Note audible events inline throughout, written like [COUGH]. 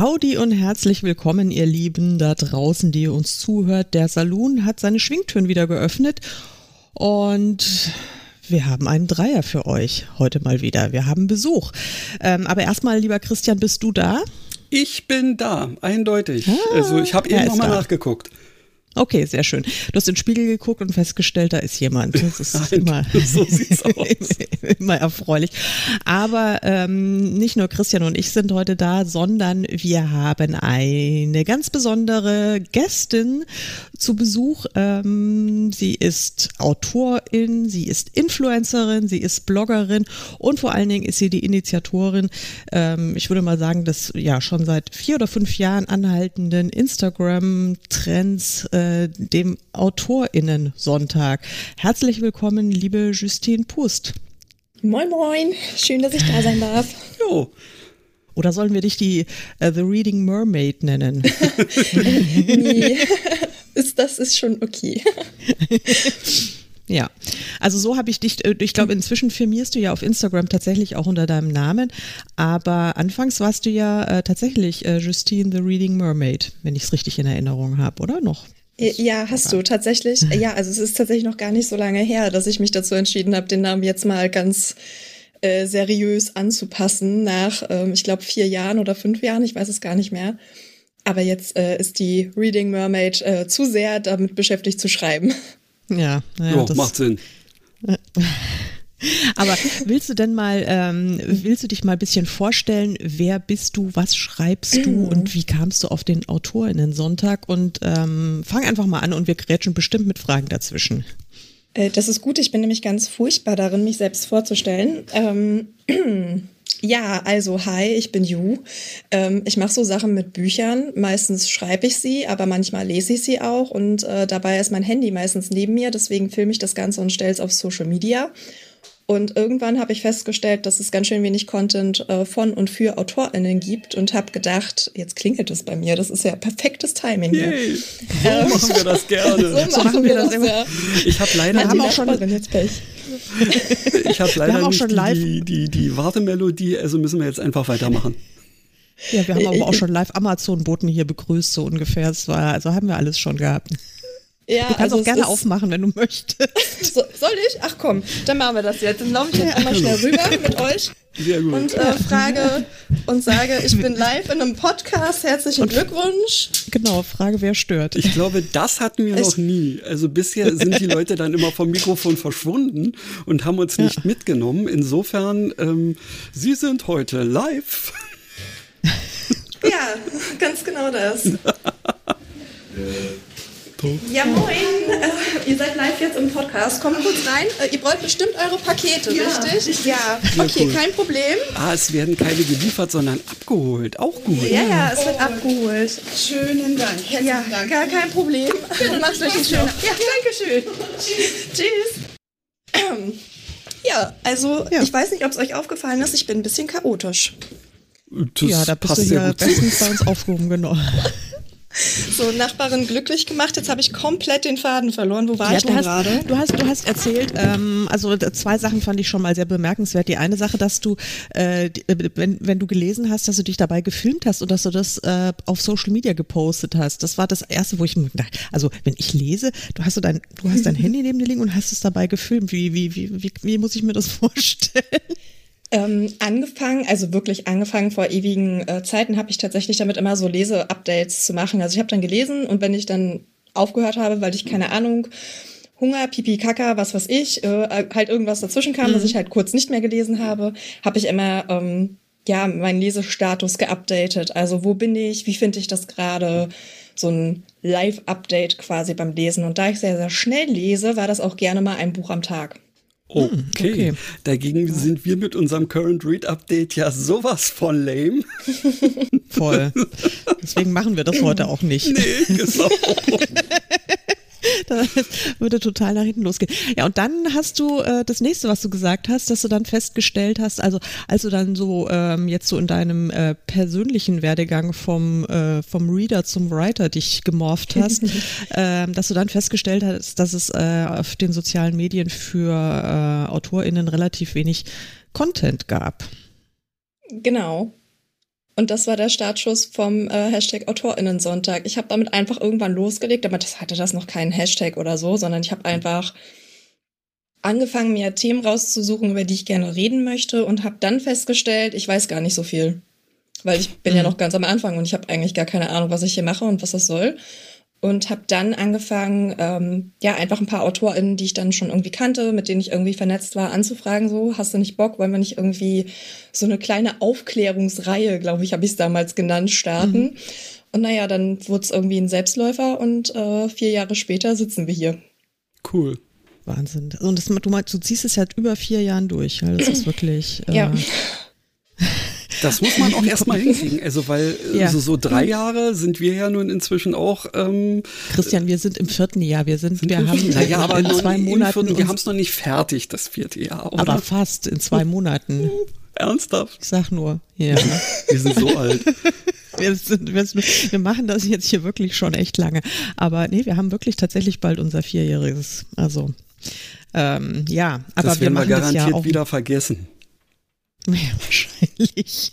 Howdy und herzlich willkommen, ihr Lieben da draußen, die ihr uns zuhört. Der Saloon hat seine Schwingtüren wieder geöffnet und wir haben einen Dreier für euch heute mal wieder. Wir haben Besuch. Ähm, aber erstmal, lieber Christian, bist du da? Ich bin da, eindeutig. Ah, also ich habe eben nochmal nachgeguckt. Okay, sehr schön. Du hast in den Spiegel geguckt und festgestellt, da ist jemand. Das ist [LAUGHS] Nein, immer, [LAUGHS] so [LAUGHS] immer erfreulich. Aber ähm, nicht nur Christian und ich sind heute da, sondern wir haben eine ganz besondere Gästin zu Besuch. Ähm, sie ist Autorin, sie ist Influencerin, sie ist Bloggerin und vor allen Dingen ist sie die Initiatorin, ähm, ich würde mal sagen, des ja schon seit vier oder fünf Jahren anhaltenden Instagram-Trends. Äh, dem AutorInnen-Sonntag. Herzlich willkommen, liebe Justine Pust. Moin, moin. Schön, dass ich da sein darf. [LAUGHS] Jo. Oder sollen wir dich die uh, The Reading Mermaid nennen? [LAUGHS] nee, [LAUGHS] ist, das ist schon okay. [LAUGHS] Ja, also so habe ich dich, äh, ich glaube, inzwischen firmierst du ja auf Instagram tatsächlich auch unter deinem Namen, aber anfangs warst du ja äh, tatsächlich äh, Justine the Reading Mermaid, wenn ich es richtig in Erinnerung habe, oder noch? Ja, hast du tatsächlich. [LAUGHS] Ja, also es ist tatsächlich noch gar nicht so lange her, dass ich mich dazu entschieden habe, den Namen jetzt mal ganz äh, seriös anzupassen nach, ähm, ich glaube, vier Jahren oder fünf Jahren, ich weiß es gar nicht mehr. Aber jetzt äh, ist die Reading Mermaid äh, zu sehr damit beschäftigt zu schreiben. Ja, ja, ja macht Sinn. [LAUGHS] Aber willst du denn mal, ähm, willst du dich mal ein bisschen vorstellen, wer bist du, was schreibst du und wie kamst du auf den Autorinnen-Sonntag? Und ähm, fang einfach mal an und wir grätschen bestimmt mit Fragen dazwischen. Äh, das ist gut, ich bin nämlich ganz furchtbar darin, mich selbst vorzustellen. Ähm, [CLEARS THROAT] ja, also hi, ich bin Ju. Ähm, ich mache so Sachen mit Büchern. Meistens schreibe ich sie, aber manchmal lese ich sie auch. Und äh, dabei ist mein Handy meistens neben mir. Deswegen filme ich das Ganze und stelle es auf Social Media. Und irgendwann habe ich festgestellt, dass es ganz schön wenig Content äh, von und für AutorInnen gibt und habe gedacht, jetzt klingelt es bei mir, das ist ja perfektes Timing hier. Yay. [LAUGHS] So ähm, machen wir das gerne. [LAUGHS] so, machen so machen wir das, immer. Ja. Ich habe leider wir haben auch schon jetzt Pech. ich habe leider nicht die, die, die Wartemelodie, also müssen wir jetzt einfach weitermachen. Ja, wir haben aber auch schon live Amazon-Boten hier begrüßt, so ungefähr. War, also haben wir alles schon gehabt. Ja, du kannst also auch gerne aufmachen, wenn du möchtest. [LAUGHS] So, soll ich? Ach komm, dann machen wir das jetzt. Dann laufe ich jetzt einmal schnell rüber mit euch Sehr gut. und äh, frage und sage, ich bin [LAUGHS] live in einem Podcast. Herzlichen und Glückwunsch. Genau, Frage, wer stört. Ich glaube, das hatten wir ich noch nie. Also bisher [LAUGHS] sind die Leute dann immer vom Mikrofon verschwunden und haben uns nicht ja. mitgenommen. Insofern, ähm, Sie sind heute live. Ja, ganz genau das. Ja, moin. Äh, ihr seid live jetzt im Podcast. Kommt kurz rein. Äh, ihr wollt bestimmt eure Pakete, ja. richtig? Ja. Okay, cool. kein Problem. Ah, es werden keine geliefert, sondern abgeholt. Auch gut. Ja, ja, es wird oh. abgeholt. Schönen Dank. Herzlichen ja, Dank. gar kein Problem. Macht euch einen schönen. Ja, danke schön. Tschüss. Ähm, [CLEARS THROAT] ja, also ja. ich weiß nicht, ob es euch aufgefallen ist, ich bin ein bisschen chaotisch. Das ja, da bist du ja bestens bei uns aufgehoben, genau. [LAUGHS] So, Nachbarin glücklich gemacht. Jetzt habe ich komplett den Faden verloren. Wo war ja, ich denn gerade? Du hast, du hast erzählt, ähm, also zwei Sachen fand ich schon mal sehr bemerkenswert. Die eine Sache, dass du, äh, wenn, wenn du gelesen hast, dass du dich dabei gefilmt hast und dass du das äh, auf Social Media gepostet hast. Das war das erste, wo ich mir dachte, also wenn ich lese, du hast so dein, du hast dein [LAUGHS] Handy neben dir liegen und hast es dabei gefilmt. Wie, wie, wie, wie, wie muss ich mir das [LAUGHS] vorstellen? Ähm, angefangen, also wirklich angefangen vor ewigen äh, Zeiten, habe ich tatsächlich damit immer so Lese-Updates zu machen. Also ich habe dann gelesen und wenn ich dann aufgehört habe, weil ich keine Ahnung, Hunger, Pipi, Kaka, was weiß ich, äh, halt irgendwas dazwischen kam, mhm. was ich halt kurz nicht mehr gelesen habe, habe ich immer ähm, ja meinen Lesestatus geupdatet. Also wo bin ich, wie finde ich das gerade? So ein Live-Update quasi beim Lesen. Und da ich sehr, sehr schnell lese, war das auch gerne mal ein Buch am Tag. Okay. okay. Dagegen sind wir mit unserem Current Read Update ja sowas von lame. Voll. Deswegen machen wir das heute auch nicht. Nee, genau. [LAUGHS] [LAUGHS] das würde total nach hinten losgehen. Ja, und dann hast du äh, das nächste, was du gesagt hast, dass du dann festgestellt hast, also als du dann so ähm, jetzt so in deinem äh, persönlichen Werdegang vom, äh, vom Reader zum Writer dich gemorpht hast, [LAUGHS] äh, dass du dann festgestellt hast, dass es äh, auf den sozialen Medien für äh, AutorInnen relativ wenig Content gab. Genau. Und das war der Startschuss vom äh, Hashtag AutorInnensonntag. Ich habe damit einfach irgendwann losgelegt, aber das hatte das noch keinen Hashtag oder so, sondern ich habe einfach angefangen, mir Themen rauszusuchen, über die ich gerne reden möchte und habe dann festgestellt, ich weiß gar nicht so viel. Weil ich bin mhm. ja noch ganz am Anfang und ich habe eigentlich gar keine Ahnung, was ich hier mache und was das soll und habe dann angefangen, ähm, ja, einfach ein paar AutorInnen, die ich dann schon irgendwie kannte, mit denen ich irgendwie vernetzt war, anzufragen, so, hast du nicht Bock, wollen wir nicht irgendwie so eine kleine Aufklärungsreihe, glaube ich, habe ich es damals genannt, starten. Mhm. Und naja, dann wurde es irgendwie ein Selbstläufer und äh, vier Jahre später sitzen wir hier. Cool. Wahnsinn. Und das, du, meinst, du ziehst es halt über vier Jahren durch. Das [CLEARS THROAT] ist wirklich. Äh, ja. [LAUGHS] Das muss man auch erstmal [LAUGHS] hinkriegen. Also, weil äh, ja. so, so drei Jahre sind wir ja nun inzwischen auch. Ähm, Christian, wir sind im vierten Jahr. Wir sind, sind wir, wir haben naja, aber in zwei Monaten. Wir haben es noch nicht fertig, das vierte Jahr. Oder? Aber fast in zwei Monaten. Ernsthaft? Ich sag nur, ja. [LAUGHS] wir sind so alt. Wir, sind, wir, wir, machen das jetzt hier wirklich schon echt lange. Aber nee, wir haben wirklich tatsächlich bald unser Vierjähriges. Also, ähm, ja, aber das wir machen wir garantiert ja wieder vergessen. Ja, wahrscheinlich.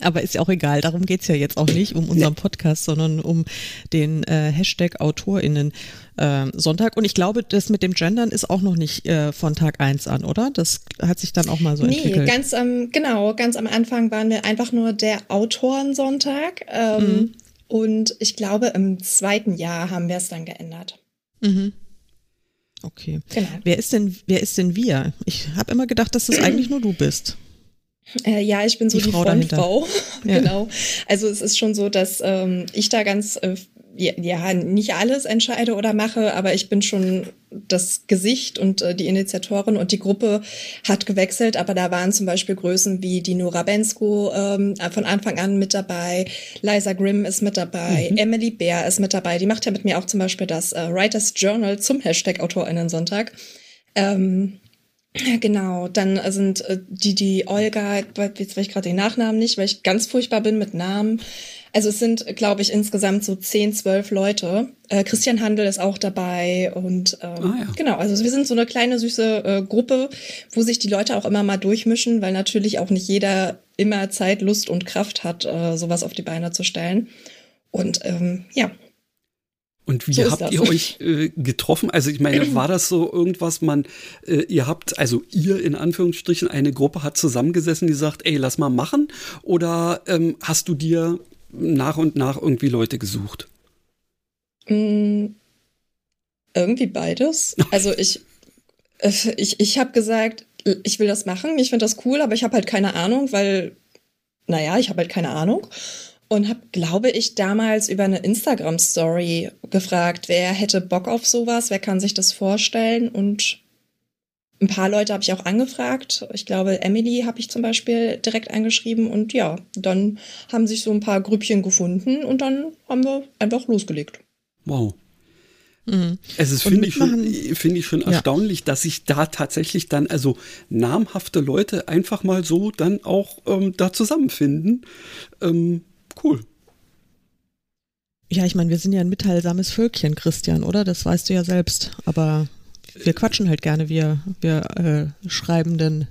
Aber ist ja auch egal, darum geht's ja jetzt auch nicht um unseren Podcast, sondern um den äh, Hashtag AutorInnen äh, Sonntag. Und ich glaube, das mit dem Gendern ist auch noch nicht äh, von Tag eins an, oder? Das hat sich dann auch mal so nee, entwickelt. Nee, ganz am, genau, ganz am Anfang waren wir einfach nur der Autorensonntag. Ähm, mhm. Und ich glaube, im zweiten Jahr haben wir es dann geändert. Mhm. Okay. Genau. Wer ist denn, wer ist denn wir? Ich habe immer gedacht, dass das [CLEARS THROAT] eigentlich nur du bist. Äh, ja, ich bin so die, die Frau Frontfrau. [LAUGHS] Ja. genau. Also es ist schon so, dass ähm, ich da ganz äh, ja, nicht alles entscheide oder mache, aber ich bin schon das Gesicht und äh, die Initiatorin und die Gruppe hat gewechselt, aber da waren zum Beispiel Größen wie die Nora Bensko ähm, von Anfang an mit dabei, Liza Grimm ist mit dabei, mhm. Emily Bär ist mit dabei, die macht ja mit mir auch zum Beispiel das äh, Writers Journal zum Hashtag AutorInnen-Sonntag. Ähm, Genau, dann sind äh, die, die Olga, jetzt weiß ich gerade den Nachnamen nicht, weil ich ganz furchtbar bin mit Namen. Also es sind, glaube ich, insgesamt so zehn, zwölf Leute. Äh, Christian Handel ist auch dabei und ähm, ah, ja. genau, also wir sind so eine kleine süße äh, Gruppe, wo sich die Leute auch immer mal durchmischen, weil natürlich auch nicht jeder immer Zeit, Lust und Kraft hat, äh, sowas auf die Beine zu stellen. Und ähm, ja, und wie so habt ihr euch äh, getroffen? Also ich meine, war das so irgendwas, man, äh, ihr habt, also ihr in Anführungsstrichen, eine Gruppe hat zusammengesessen, die sagt, ey, lass mal machen? Oder ähm, hast du dir nach und nach irgendwie Leute gesucht? Mm, irgendwie beides. [LAUGHS] Also ich, äh, ich, ich habe gesagt, ich will das machen, ich finde das cool, aber ich habe halt keine Ahnung, weil, naja, ich habe halt keine Ahnung und habe, glaube ich, damals über eine Instagram-Story gefragt, wer hätte Bock auf sowas, wer kann sich das vorstellen und ein paar Leute habe ich auch angefragt. Ich glaube, Emily habe ich zum Beispiel direkt angeschrieben und ja, dann haben sich so ein paar Grüppchen gefunden und dann haben wir einfach losgelegt. Wow. Mhm. Es ist, finde ich schon, finde ich schon ja. erstaunlich, dass sich da tatsächlich dann, also namhafte Leute einfach mal so dann auch ähm, da zusammenfinden. Ähm, Cool. Ja, ich meine, wir sind ja ein mitteilsames Völkchen, Christian, oder? Das weißt du ja selbst. Aber wir quatschen halt gerne, wir, wir äh, Schreibenden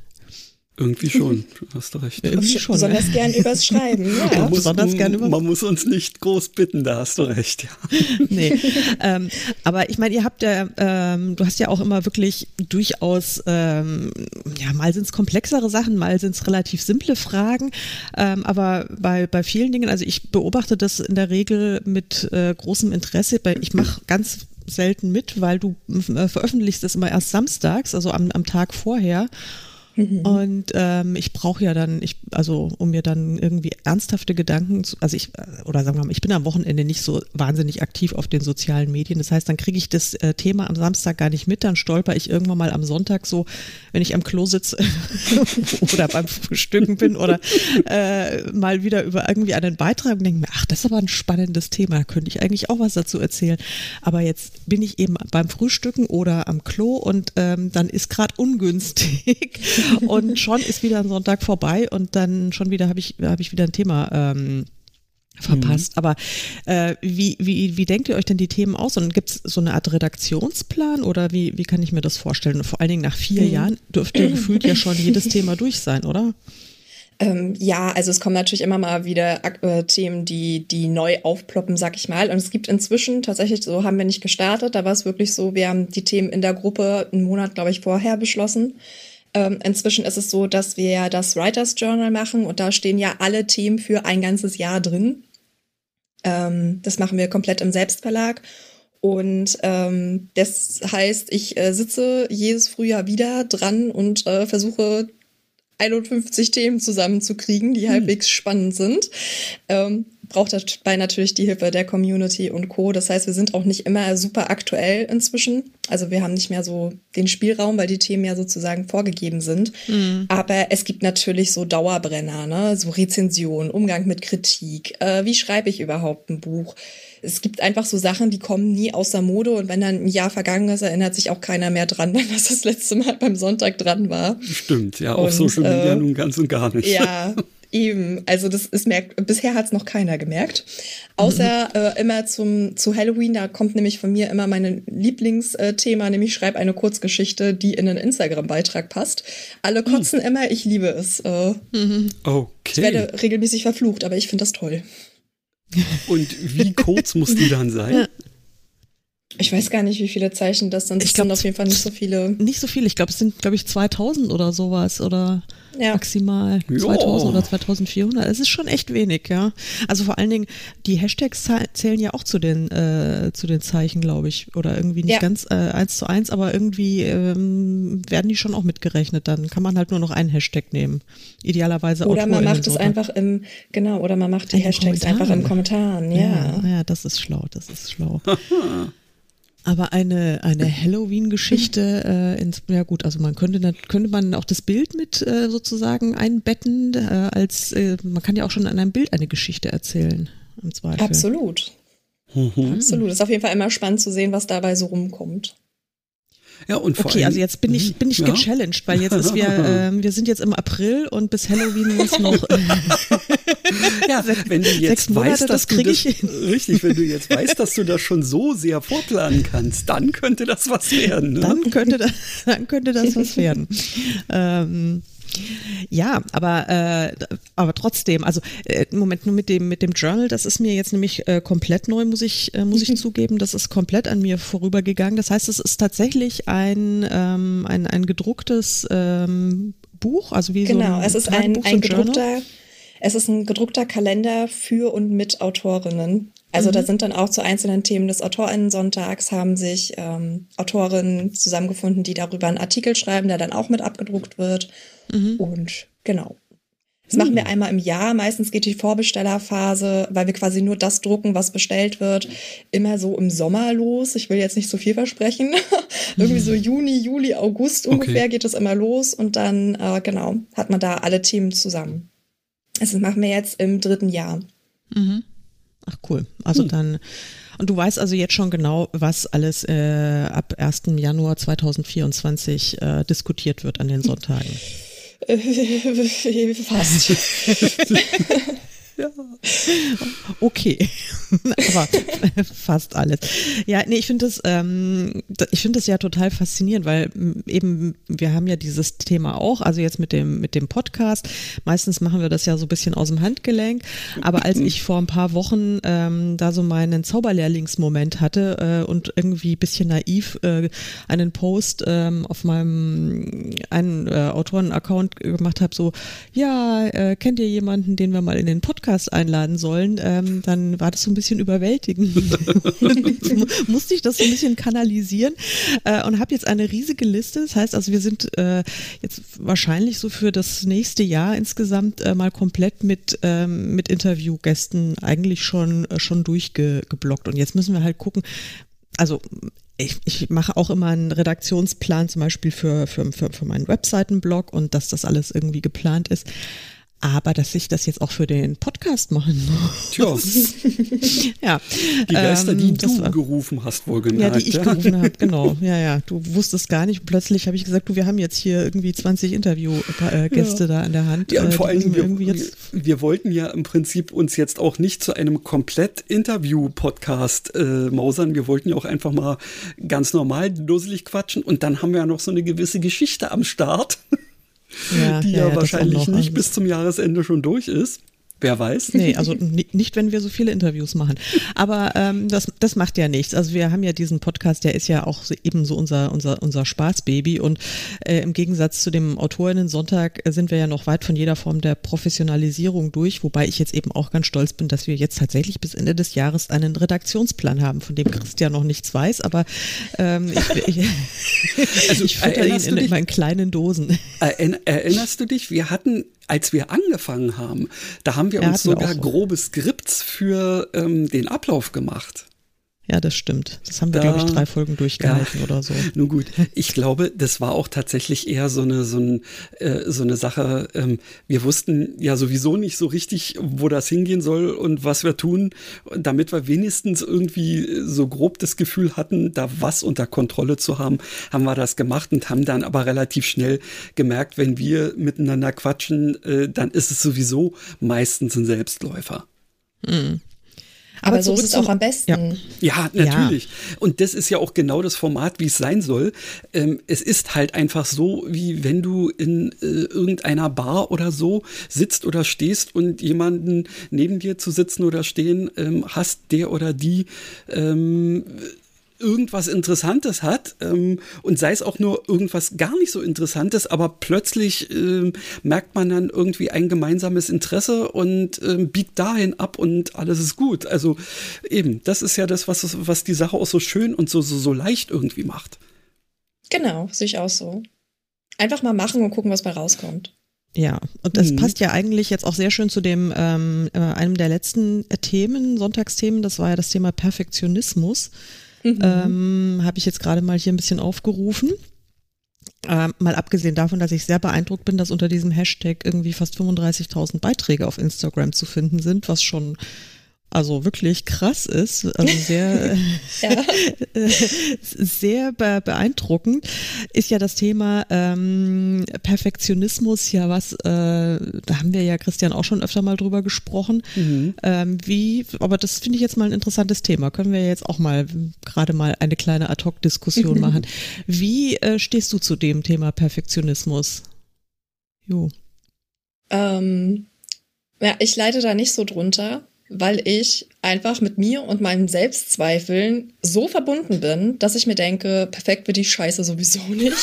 irgendwie schon, hast du recht. Irgendwie schon, besonders ne? gern übers Schreiben, [LAUGHS] ja. Man muss, besonders gern über man muss uns nicht groß bitten, da hast du recht, ja. [LAUGHS] nee, ähm, aber ich meine, ihr habt ja, ähm, du hast ja auch immer wirklich durchaus, ähm, ja, mal sind es komplexere Sachen, mal sind es relativ simple Fragen, ähm, aber bei, bei vielen Dingen, also ich beobachte das in der Regel mit äh, großem Interesse, weil ich mache ganz selten mit, weil du äh, veröffentlichst das immer erst samstags, also am, am Tag vorher. Mhm. Und ähm, ich brauche ja dann, ich, also um mir dann irgendwie ernsthafte Gedanken, zu, also ich, oder sagen wir mal, ich bin am Wochenende nicht so wahnsinnig aktiv auf den sozialen Medien. Das heißt, dann kriege ich das äh, Thema am Samstag gar nicht mit, dann stolper ich irgendwann mal am Sonntag so, wenn ich am Klo sitze [LAUGHS] oder beim Frühstücken bin oder äh, mal wieder über irgendwie einen Beitrag und denke mir, ach, das ist aber ein spannendes Thema, da könnte ich eigentlich auch was dazu erzählen. Aber jetzt bin ich eben beim Frühstücken oder am Klo und ähm, dann ist gerade ungünstig und schon ist wieder ein Sonntag vorbei und dann schon wieder habe ich, hab ich wieder ein Thema ähm, verpasst. Mhm. Aber äh, wie, wie, wie denkt ihr euch denn die Themen aus? Und gibt es so eine Art Redaktionsplan oder wie, wie kann ich mir das vorstellen? Und vor allen Dingen nach vier mhm. Jahren dürfte [CLEARS THROAT] gefühlt ja schon jedes Thema durch sein, oder? Ähm, ja, also es kommen natürlich immer mal wieder äh, Themen, die, die neu aufploppen, sag ich mal. Und es gibt inzwischen tatsächlich, so haben wir nicht gestartet, da war es wirklich so, wir haben die Themen in der Gruppe einen Monat, glaube ich, vorher beschlossen. Ähm, inzwischen ist es so, dass wir ja das Writers Journal machen und da stehen ja alle Themen für ein ganzes Jahr drin. Ähm, das machen wir komplett im Selbstverlag. Und ähm, das heißt, ich äh, sitze jedes Frühjahr wieder dran und äh, versuche 51 Themen zusammenzukriegen, die hm. halbwegs spannend sind. Ähm, braucht dabei natürlich die Hilfe der Community und Co. Das heißt, wir sind auch nicht immer super aktuell inzwischen. Also wir haben nicht mehr so den Spielraum, weil die Themen ja sozusagen vorgegeben sind. Mhm. Aber es gibt natürlich so Dauerbrenner, ne? so Rezension, Umgang mit Kritik. Äh, wie schreibe ich überhaupt ein Buch? Es gibt einfach so Sachen, die kommen nie aus der Mode und wenn dann ein Jahr vergangen ist, erinnert sich auch keiner mehr dran, [LAUGHS] was das letzte Mal beim Sonntag dran war. Stimmt, ja, auf Social Media äh, nun ganz und gar nicht. Ja, [LAUGHS] Eben, also das ist merkt, bisher hat es noch keiner gemerkt. Außer mhm. äh, immer zum, zu Halloween, da kommt nämlich von mir immer mein Lieblingsthema, nämlich schreib eine Kurzgeschichte, die in einen Instagram-Beitrag passt. Alle mhm. kotzen mhm. immer, ich liebe es. Äh, mhm. Okay. Ich werde regelmäßig verflucht, aber ich finde das toll. Und wie kurz muss die dann sein? Ich weiß gar nicht, wie viele Zeichen das sind. Ich glaub, sind auf jeden Fall nicht so viele. Nicht so viele. Ich glaube, es sind, glaube ich, 2000 oder sowas oder ja. maximal jo. 2000 oder 2400. Es ist schon echt wenig, ja. Also vor allen Dingen, die Hashtags zählen ja auch zu den, äh, zu den Zeichen, glaube ich. Oder irgendwie nicht ja. ganz äh, eins zu eins, aber irgendwie ähm, werden die schon auch mitgerechnet. Dann kann man halt nur noch einen Hashtag nehmen. Idealerweise Oder man macht es einfach im, genau, oder man macht die Hashtags einfach in Kommentaren, ja. ja. Ja, das ist schlau, das ist schlau. [LAUGHS] Aber eine, eine [LAUGHS] Halloween-Geschichte, äh, ins, ja gut, also man könnte, könnte man auch das Bild mit äh, sozusagen einbetten, äh, als äh, man kann ja auch schon an einem Bild eine Geschichte erzählen, im Zweifel. Absolut. Mhm. Absolut. Ist auf jeden Fall immer spannend zu sehen, was dabei so rumkommt. Ja, und vor okay, also jetzt bin ich, bin ich ja. gechallenged, weil jetzt ist wir, [LAUGHS] äh, wir sind jetzt im April und bis Halloween ist noch. [LAUGHS] ja, wenn du jetzt Monate, weißt, dass das du das, [LAUGHS] richtig, wenn du jetzt weißt, dass du das schon so sehr vorplanen kannst, dann könnte das was werden. Ne? Dann könnte das, dann könnte das was werden. ähm, ja, aber, äh, aber trotzdem, also äh, Moment nur mit dem, mit dem Journal, das ist mir jetzt nämlich äh, komplett neu, muss ich, äh, muss ich [LAUGHS] zugeben. Das ist komplett an mir vorübergegangen. Das heißt, es ist tatsächlich ein, ähm, ein, ein gedrucktes ähm, Buch, also wie genau, so ein es ist ein, ein gedruckter, es ist ein gedruckter Kalender für und mit Autorinnen. Also mhm. da sind dann auch zu einzelnen Themen des Autorinnen-Sonntags haben sich ähm, Autorinnen zusammengefunden, die darüber einen Artikel schreiben, der dann auch mit abgedruckt wird. Mhm. Und genau. Das mhm. machen wir hm. einmal im Jahr. Meistens geht die Vorbestellerphase, weil wir quasi nur das drucken, was bestellt wird, immer so im Sommer los. Ich will jetzt nicht so viel versprechen. [LAUGHS] Irgendwie so Juni, Juli, August ungefähr okay. geht es immer los und dann, äh, genau, hat man da alle Themen zusammen. Das machen wir jetzt im dritten Jahr. Mhm. Ach cool. Also hm. dann, und du weißt also jetzt schon genau, was alles äh, ab 1. Januar 2024 äh, diskutiert wird an den Sonntagen. [LAUGHS] Fast. [LAUGHS] Ja. Okay, [LAUGHS] aber fast alles. Ja, nee, ich finde das, ähm, ich finde das ja total faszinierend, weil eben wir haben ja dieses Thema auch, also jetzt mit dem mit dem Podcast. Meistens machen wir das ja so ein bisschen aus dem Handgelenk, aber als ich vor ein paar Wochen ähm, da so meinen Zauberlehrlingsmoment hatte äh, und irgendwie bisschen naiv äh, einen Post ähm, auf meinem einen äh, Autoren-Account gemacht habe, so ja, äh, kennt ihr jemanden, den wir mal in den Podcast Podcast einladen sollen, ähm, dann war das so ein bisschen überwältigend. [LAUGHS] musste ich das so ein bisschen kanalisieren äh, und habe jetzt eine riesige Liste. Das heißt also, wir sind äh, jetzt wahrscheinlich so für das nächste Jahr insgesamt äh, mal komplett mit, ähm, mit Interviewgästen eigentlich schon, äh, schon durchgeblockt. Und jetzt müssen wir halt gucken, also ich, ich mache auch immer einen Redaktionsplan zum Beispiel für, für, für, für meinen Webseitenblog und dass das alles irgendwie geplant ist. Aber dass ich das jetzt auch für den Podcast machen muss. [LAUGHS] ja. Die Geister, ähm, die du war, gerufen hast, wohl gemerkt. Ja, die ich ja. gerufen habe, genau. [LAUGHS] Ja, ja. Du wusstest gar nicht. Plötzlich habe ich gesagt, du, wir haben jetzt hier irgendwie 20 Interviewgäste ja. da an der Hand. Ja, und äh, vor allem, wir, wir, wir, wollten ja im Prinzip uns jetzt auch nicht zu einem komplett Interview-Podcast äh, mausern. Wir wollten ja auch einfach mal ganz normal dusselig quatschen. Und dann haben wir ja noch so eine gewisse Geschichte am Start. [LAUGHS] Ja, [LAUGHS] die ja, ja wahrscheinlich nicht bis zum Jahresende schon durch ist. Wer weiß? Nee, also nicht, wenn wir so viele Interviews machen. Aber ähm, das, das macht ja nichts. Also wir haben ja diesen Podcast, der ist ja auch so, eben so unser, unser, unser Spaßbaby. Und äh, im Gegensatz zu dem Autorinnen-Sonntag äh, sind wir ja noch weit von jeder Form der Professionalisierung durch, wobei ich jetzt eben auch ganz stolz bin, dass wir jetzt tatsächlich bis Ende des Jahres einen Redaktionsplan haben, von dem Christian noch nichts weiß, aber ähm, ich, ich, [LAUGHS] also, [LAUGHS] ich fütter ihn in, in meinen kleinen Dosen. Erinnerst du dich, wir hatten als wir angefangen haben, da haben wir ja, uns sogar wir grobe Skripts für ähm, den Ablauf gemacht. Ja, das stimmt. Das haben wir, da, glaube ich, drei Folgen durchgehalten ja, oder so. [LAUGHS] Nun gut, ich glaube, das war auch tatsächlich eher so eine, so, ein, äh, so eine Sache. Ähm, wir wussten ja sowieso nicht so richtig, wo das hingehen soll und was wir tun, damit wir wenigstens irgendwie so grob das Gefühl hatten, da was unter Kontrolle zu haben, haben wir das gemacht und haben dann aber relativ schnell gemerkt, wenn wir miteinander quatschen, äh, dann ist es sowieso meistens ein Selbstläufer. Mhm. Aber, Aber so ist es auch am besten. Ja, ja natürlich. Ja. Und das ist ja auch genau das Format, wie es sein soll. Ähm, es ist halt einfach so, wie wenn du in äh, irgendeiner Bar oder so sitzt oder stehst und jemanden neben dir zu sitzen oder stehen ähm, hast, der oder die ähm, irgendwas Interessantes hat ähm, und sei es auch nur irgendwas gar nicht so Interessantes, aber plötzlich ähm, merkt man dann irgendwie ein gemeinsames Interesse und ähm, biegt dahin ab und alles ist gut. Also eben, das ist ja das, was, was die Sache auch so schön und so, so, so leicht irgendwie macht. Genau, sehe ich auch so. Einfach mal machen und gucken, was bei rauskommt. Ja, und das mhm. passt ja eigentlich jetzt auch sehr schön zu dem ähm, äh, einem der letzten Themen, Sonntagsthemen, das war ja das Thema Perfektionismus. Mhm. Ähm, Habe ich jetzt gerade mal hier ein bisschen aufgerufen. Ähm, mal abgesehen davon, dass ich sehr beeindruckt bin, dass unter diesem Hashtag irgendwie fast 35.000 Beiträge auf Instagram zu finden sind, was schon also wirklich krass ist, also sehr, [LAUGHS] [LAUGHS] sehr beeindruckend, ist ja das Thema ähm, Perfektionismus, ja was, äh, da haben wir ja Christian auch schon öfter mal drüber gesprochen. Mhm. Ähm, wie, aber das finde ich jetzt mal ein interessantes Thema. Können wir jetzt auch mal gerade mal eine kleine Ad-Hoc-Diskussion [LAUGHS] machen. Wie äh, stehst du zu dem Thema Perfektionismus? Jo. Ähm, ja, ich leide da nicht so drunter weil ich einfach mit mir und meinen Selbstzweifeln so verbunden bin, dass ich mir denke, perfekt wird die Scheiße sowieso [LAUGHS] nicht.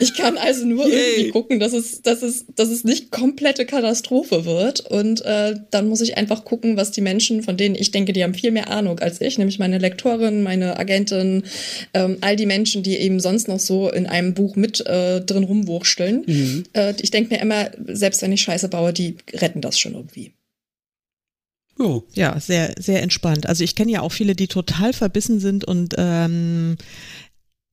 Ich kann also nur Yay. irgendwie gucken, dass es, dass, es, dass es nicht komplette Katastrophe wird. Und äh, dann muss ich einfach gucken, was die Menschen, von denen ich denke, die haben viel mehr Ahnung als ich, nämlich meine Lektorin, meine Agentin, ähm, all die Menschen, die eben sonst noch so in einem Buch mit äh, drin rumwurschteln. Mhm. Äh, ich denke mir immer, selbst wenn ich Scheiße baue, die retten das schon irgendwie. Oh. Ja, sehr, sehr entspannt. Also ich kenne ja auch viele, die total verbissen sind und ähm,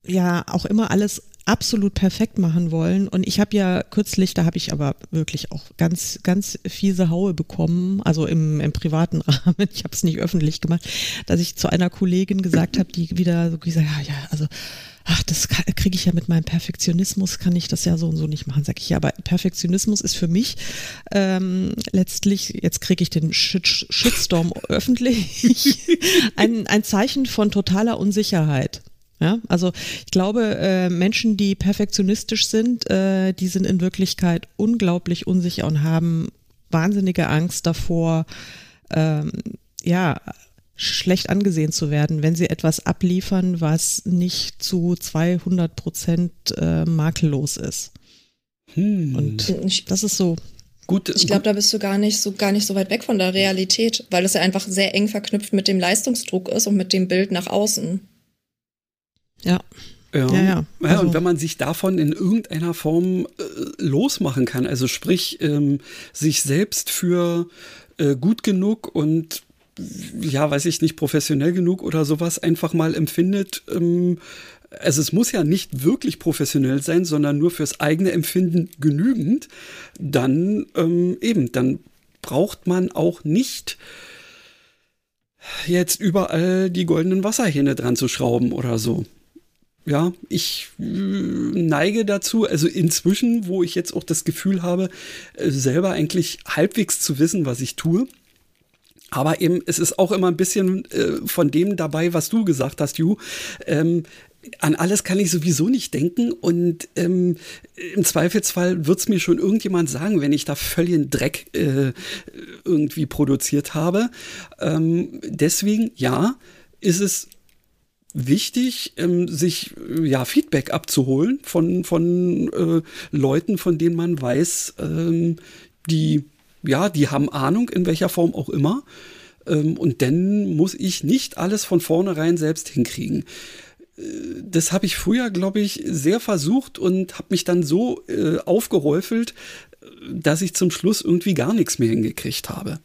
ja auch immer alles absolut perfekt machen wollen. Und ich habe ja kürzlich, da habe ich aber wirklich auch ganz, ganz fiese Haue bekommen, also im, im privaten [LAUGHS] Rahmen, ich habe es nicht öffentlich gemacht, dass ich zu einer Kollegin gesagt habe, die wieder so gesagt, ja, ja, also ach, das kriege ich ja mit meinem Perfektionismus, kann ich das ja so und so nicht machen, sag ich ja. Aber Perfektionismus ist für mich ähm, letztlich, jetzt kriege ich den Shit Shitstorm öffentlich, [LAUGHS] ein, ein Zeichen von totaler Unsicherheit. Ja, also ich glaube, äh, Menschen, die perfektionistisch sind, äh, die sind in Wirklichkeit unglaublich unsicher und haben wahnsinnige Angst davor, ähm, ja, schlecht angesehen zu werden, wenn sie etwas abliefern, was nicht zu 200 Prozent äh, makellos ist. Hm. Und das ist so Gut, ich glaube, da bist du gar nicht so gar nicht so weit weg von der Realität, weil es ja einfach sehr eng verknüpft mit dem Leistungsdruck ist und mit dem Bild nach außen. Ja. Ja, ja, ja. Also. ja, und wenn man sich davon in irgendeiner Form äh, losmachen kann, also sprich, ähm, sich selbst für äh, gut genug und ja, weiß ich nicht, professionell genug oder sowas einfach mal empfindet, ähm, also es muss ja nicht wirklich professionell sein, sondern nur fürs eigene Empfinden genügend, dann ähm, eben, dann braucht man auch nicht jetzt überall die goldenen Wasserhähne dran zu schrauben oder so. Ja, ich äh, neige dazu, also inzwischen, wo ich jetzt auch das Gefühl habe, äh, selber eigentlich halbwegs zu wissen, was ich tue. Aber eben, es ist auch immer ein bisschen äh, von dem dabei, was du gesagt hast, Ju. Ähm, an alles kann ich sowieso nicht denken und ähm, im Zweifelsfall wird es mir schon irgendjemand sagen, wenn ich da völligen Dreck äh, irgendwie produziert habe. Ähm, deswegen, ja, ist es wichtig, ähm, sich ja Feedback abzuholen von, von äh, Leuten, von denen man weiß, ähm, die ja, die haben Ahnung, in welcher Form auch immer. Ähm, und dann muss ich nicht alles von vornherein selbst hinkriegen das habe ich früher, glaube ich, sehr versucht und habe mich dann so äh, aufgehäufelt, dass ich zum Schluss irgendwie gar nichts mehr hingekriegt habe.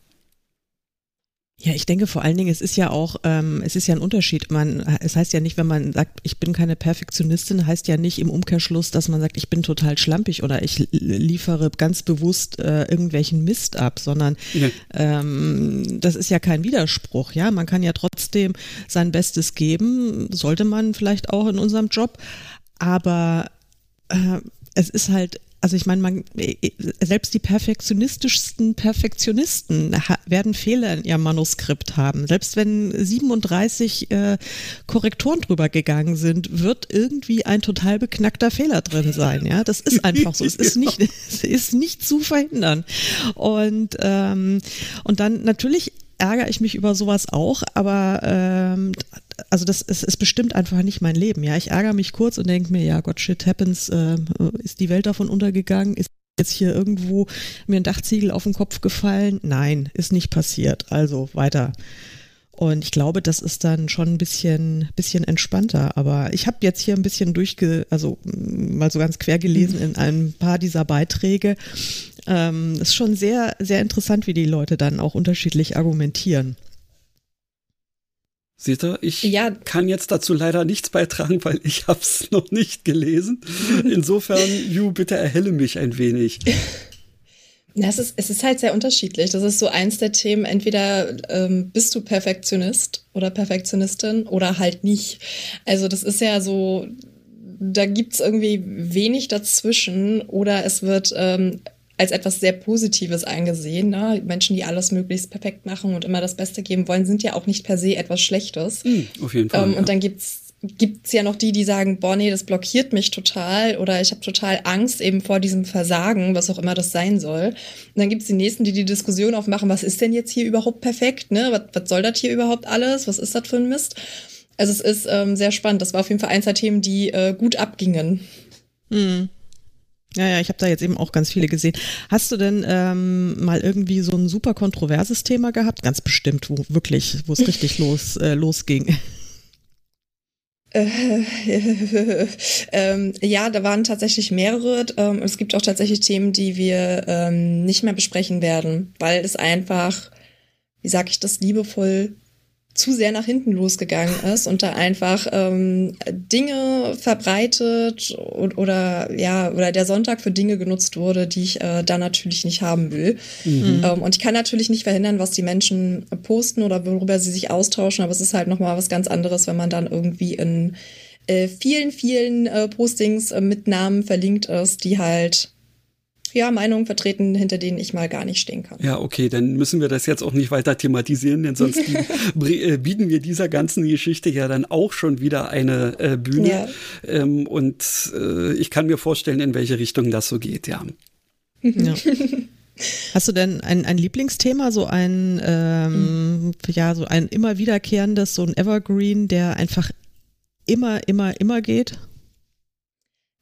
Ja, ich denke vor allen Dingen, es ist ja auch, ähm, es ist ja ein Unterschied. Man, es heißt ja nicht, wenn man sagt, ich bin keine Perfektionistin, heißt ja nicht im Umkehrschluss, dass man sagt, ich bin total schlampig oder ich liefere ganz bewusst äh, irgendwelchen Mist ab, sondern ja. ähm, das ist ja kein Widerspruch. Ja, man kann ja trotzdem sein Bestes geben, sollte man vielleicht auch in unserem Job, aber äh, es ist halt also ich meine, man, selbst die perfektionistischsten Perfektionisten werden Fehler in ihrem Manuskript haben. Selbst wenn 37 äh, Korrektoren drüber gegangen sind, wird irgendwie ein total beknackter Fehler drin sein. Ja, das ist einfach so. Es ist [LAUGHS] nicht, [LAUGHS] es ist nicht zu verhindern. Und ähm, und dann natürlich ärgere ich mich über sowas auch, aber ähm, also das ist, ist bestimmt einfach nicht mein Leben. Ja, ich ärgere mich kurz und denke mir, ja Gott, shit happens, äh, ist die Welt davon untergegangen? Ist jetzt hier irgendwo mir ein Dachziegel auf den Kopf gefallen? Nein, ist nicht passiert. Also weiter. Und ich glaube, das ist dann schon ein bisschen, bisschen entspannter. Aber ich habe jetzt hier ein bisschen durchge, also mal so ganz quer gelesen in ein paar dieser Beiträge. Ähm, ist schon sehr, sehr interessant, wie die Leute dann auch unterschiedlich argumentieren. Seht ihr, ich ja. kann jetzt dazu leider nichts beitragen, weil ich habe es noch nicht gelesen. Insofern, Ju, bitte erhelle mich ein wenig. [LAUGHS] Ja, es, ist, es ist halt sehr unterschiedlich. Das ist so eins der Themen. Entweder ähm, bist du Perfektionist oder Perfektionistin oder halt nicht. Also das ist ja so, da gibt's irgendwie wenig dazwischen oder es wird ähm, als etwas sehr Positives eingesehen. Ne? Menschen, die alles möglichst perfekt machen und immer das Beste geben wollen, sind ja auch nicht per se etwas Schlechtes. Mhm, auf jeden Fall. Ähm, ja. Und dann gibt's gibt's ja noch die, die sagen, boah, nee, das blockiert mich total oder ich habe total Angst eben vor diesem Versagen, was auch immer das sein soll. Und dann gibt's die Nächsten, die die Diskussion aufmachen, was ist denn jetzt hier überhaupt perfekt, ne? Was, was soll das hier überhaupt alles? Was ist das für ein Mist? Also es ist ähm, sehr spannend. Das war auf jeden Fall eins der Themen, die äh, gut abgingen. Hm. Ja, ja, ich habe da jetzt eben auch ganz viele gesehen. Hast du denn ähm, mal irgendwie so ein super kontroverses Thema gehabt? Ganz bestimmt, wo wirklich, wo es richtig [LAUGHS] los, äh, losging. [LAUGHS] ähm, ja, da waren tatsächlich mehrere. Ähm, es gibt auch tatsächlich Themen, die wir ähm, nicht mehr besprechen werden, weil es einfach, wie sage ich das liebevoll, zu sehr nach hinten losgegangen ist und da einfach ähm, Dinge verbreitet und, oder ja oder der Sonntag für Dinge genutzt wurde, die ich äh, da natürlich nicht haben will. Mhm. Ähm, und ich kann natürlich nicht verhindern, was die Menschen posten oder worüber sie sich austauschen, aber es ist halt noch mal was ganz anderes, wenn man dann irgendwie in äh, vielen vielen äh, Postings äh, mit Namen verlinkt ist, die halt ja, Meinungen vertreten, hinter denen ich mal gar nicht stehen kann. Ja, okay, dann müssen wir das jetzt auch nicht weiter thematisieren, denn sonst [LAUGHS] äh, bieten wir dieser ganzen Geschichte ja dann auch schon wieder eine äh, Bühne. Ja. Ähm, und äh, ich kann mir vorstellen, in welche Richtung das so geht, ja. ja. Hast du denn ein, ein Lieblingsthema, so ein, ähm, mhm. ja, so ein immer wiederkehrendes, so ein Evergreen, der einfach immer, immer, immer geht?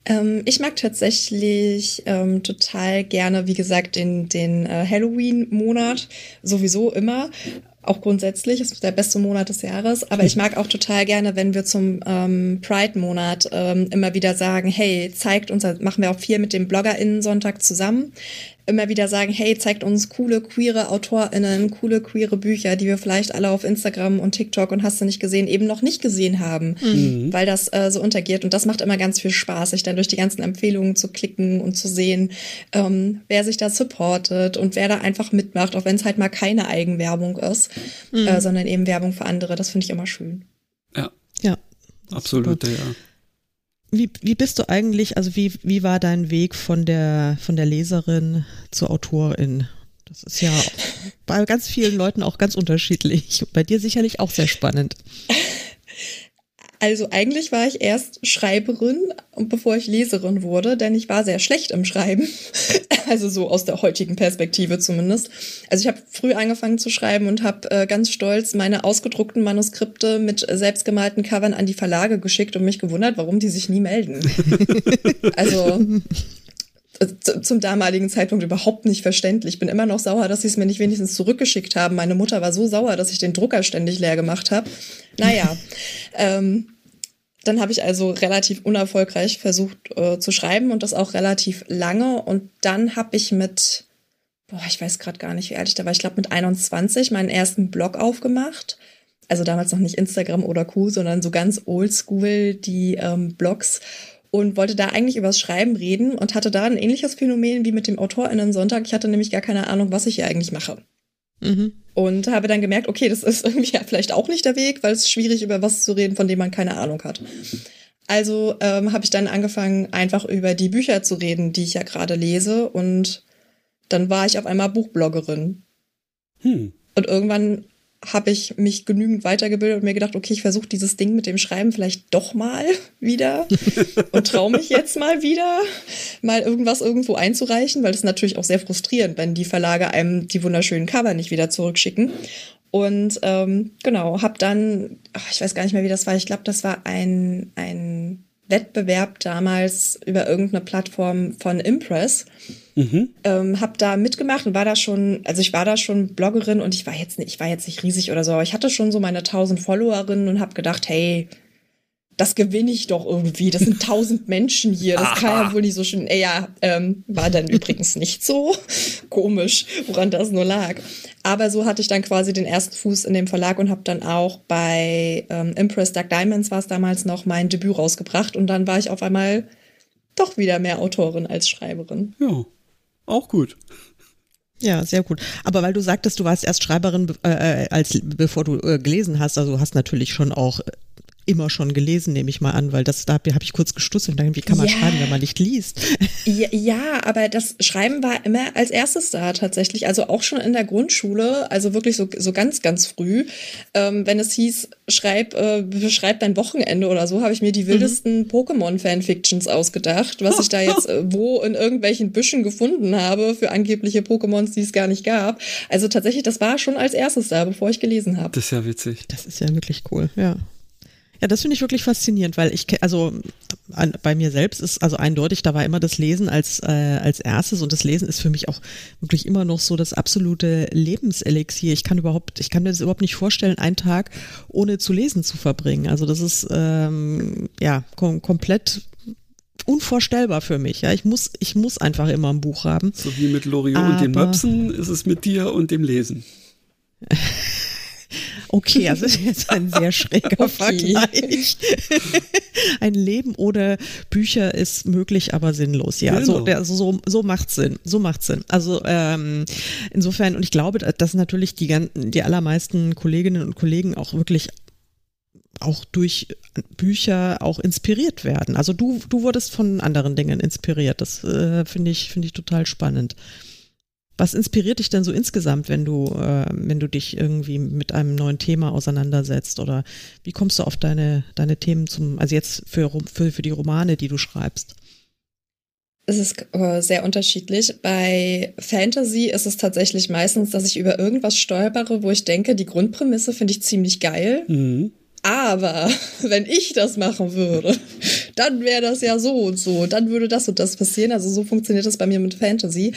Ähm, ich mag tatsächlich ähm, total gerne, wie gesagt, den, den äh, Halloween-Monat sowieso immer. Auch grundsätzlich ist der beste Monat des Jahres. Aber ich mag auch total gerne, wenn wir zum ähm, Pride-Monat ähm, immer wieder sagen, hey, zeigt uns, machen wir auch viel mit dem BloggerInnen-Sonntag zusammen immer wieder sagen, hey, zeigt uns coole queere AutorInnen, coole queere Bücher, die wir vielleicht alle auf Instagram und TikTok und hast du nicht gesehen, eben noch nicht gesehen haben, mhm. weil das äh, so untergeht. Und das macht immer ganz viel Spaß, sich dann durch die ganzen Empfehlungen zu klicken und zu sehen, ähm, wer sich da supportet und wer da einfach mitmacht, auch wenn es halt mal keine Eigenwerbung ist, mhm. äh, sondern eben Werbung für andere. Das finde ich immer schön. Ja. Ja. Absolut, ja. Wie, wie bist du eigentlich, also wie, wie war dein Weg von der, von der Leserin zur Autorin? Das ist ja [LAUGHS] bei ganz vielen Leuten auch ganz unterschiedlich. Bei dir sicherlich auch sehr spannend. [LAUGHS] Also eigentlich war ich erst Schreiberin, bevor ich Leserin wurde, denn ich war sehr schlecht im Schreiben. [LAUGHS] Also so aus der heutigen Perspektive zumindest. Also ich habe früh angefangen zu schreiben und habe äh, ganz stolz meine ausgedruckten Manuskripte mit selbstgemalten Covern an die Verlage geschickt und mich gewundert, warum die sich nie melden. [LAUGHS] also äh, zum damaligen Zeitpunkt überhaupt nicht verständlich. Ich bin immer noch sauer, dass sie es mir nicht wenigstens zurückgeschickt haben. Meine Mutter war so sauer, dass ich den Drucker ständig leer gemacht habe. Naja, [LAUGHS] ähm, dann habe ich also relativ unerfolgreich versucht äh, zu schreiben und das auch relativ lange. Und dann habe ich mit, boah, ich weiß gerade gar nicht, wie alt ich da war, ich glaube mit 21 meinen ersten Blog aufgemacht. Also damals noch nicht Instagram oder Q, sondern so ganz oldschool die ähm, Blogs und wollte da eigentlich übers Schreiben reden und hatte da ein ähnliches Phänomen wie mit dem AutorInnen Sonntag. Ich hatte nämlich gar keine Ahnung, was ich hier eigentlich mache. Mhm. Und habe dann gemerkt, okay, das ist irgendwie ja vielleicht auch nicht der Weg, weil es ist schwierig, über was zu reden, von dem man keine Ahnung hat. Also ähm, habe ich dann angefangen, einfach über die Bücher zu reden, die ich ja gerade lese. Und dann war ich auf einmal Buchbloggerin. Hm. Und irgendwann habe ich mich genügend weitergebildet und mir gedacht, okay, ich versuche dieses Ding mit dem Schreiben vielleicht doch mal [LAUGHS] wieder und traue mich jetzt mal wieder, mal irgendwas irgendwo einzureichen, weil ist natürlich auch sehr frustrierend, wenn die Verlage einem die wunderschönen Cover nicht wieder zurückschicken. Und ähm, genau, habe dann, ach, ich weiß gar nicht mehr, wie das war, ich glaube, das war ein, ein Wettbewerb damals über irgendeine Plattform von Impress. Mhm. Ähm, hab da mitgemacht und war da schon, also ich war da schon Bloggerin und ich war jetzt nicht, ich war jetzt nicht riesig oder so, aber ich hatte schon so meine 1000 Followerinnen und hab gedacht, hey, das gewinne ich doch irgendwie. Das sind [LAUGHS] tausend Menschen hier. Das kann ja wohl nicht so schön. Äh, ja, ähm, war dann übrigens nicht so [LAUGHS] komisch, woran das nur lag. Aber so hatte ich dann quasi den ersten Fuß in dem Verlag und habe dann auch bei ähm, Impress Dark Diamonds war es damals noch mein Debüt rausgebracht und dann war ich auf einmal doch wieder mehr Autorin als Schreiberin. Ja, auch gut. Ja, sehr gut. Aber weil du sagtest, du warst erst Schreiberin, äh, äh als bevor du äh, gelesen hast, also hast natürlich schon auch immer schon gelesen, nehme ich mal an, weil das da habe ich kurz gestutzt und dann, wie kann man ja. schreiben, wenn man nicht liest? [LAUGHS] Ja, ja, aber das Schreiben war immer als erstes da tatsächlich, also auch schon in der Grundschule, also wirklich so, so ganz, ganz früh. Ähm, wenn es hieß, schreib, äh, beschreib dein Wochenende oder so, habe ich mir die mhm. wildesten mhm. Pokémon-Fanfictions ausgedacht, was ich da [LAUGHS] jetzt äh, wo in irgendwelchen Büschen gefunden habe für angebliche Pokémons, die es gar nicht gab. Also tatsächlich, das war schon als erstes da, bevor ich gelesen habe. Das ist ja witzig. Das ist ja wirklich cool, ja. Ja, das finde ich wirklich faszinierend, weil ich, also an, bei mir selbst ist also eindeutig, da war immer das Lesen als, äh, als erstes und das Lesen ist für mich auch wirklich immer noch so das absolute Lebenselixier. Ich kann überhaupt, ich kann mir das überhaupt nicht vorstellen, einen Tag ohne zu lesen zu verbringen. Also das ist ähm, ja kom komplett unvorstellbar für mich. Ja, ich muss, ich muss einfach immer ein Buch haben. So wie mit Loriot und den Möpsen ist es mit dir und dem Lesen. [LAUGHS] Okay, also das ist jetzt ein sehr schräger [LAUGHS] okay. Vergleich. [LAUGHS] ein Leben ohne Bücher ist möglich, aber sinnlos. Ja, genau. so, der, so, so macht Sinn. So macht Sinn. Also ähm, insofern, und ich glaube, dass natürlich die, die allermeisten Kolleginnen und Kollegen auch wirklich auch durch Bücher auch inspiriert werden. Also du, du wurdest von anderen Dingen inspiriert. Das äh, finde ich, finde ich total spannend. Was inspiriert dich denn so insgesamt, wenn du, äh, wenn du dich irgendwie mit einem neuen Thema auseinandersetzt? Oder wie kommst du auf deine, deine Themen zum, also jetzt für, für, für die Romane, die du schreibst? Es ist äh, sehr unterschiedlich. Bei Fantasy ist es tatsächlich meistens, dass ich über irgendwas stolpere, wo ich denke, die Grundprämisse finde ich ziemlich geil. Mhm. Aber [LAUGHS] wenn ich das machen würde, dann wäre das ja so und so, dann würde das und das passieren. Also so funktioniert das bei mir mit Fantasy.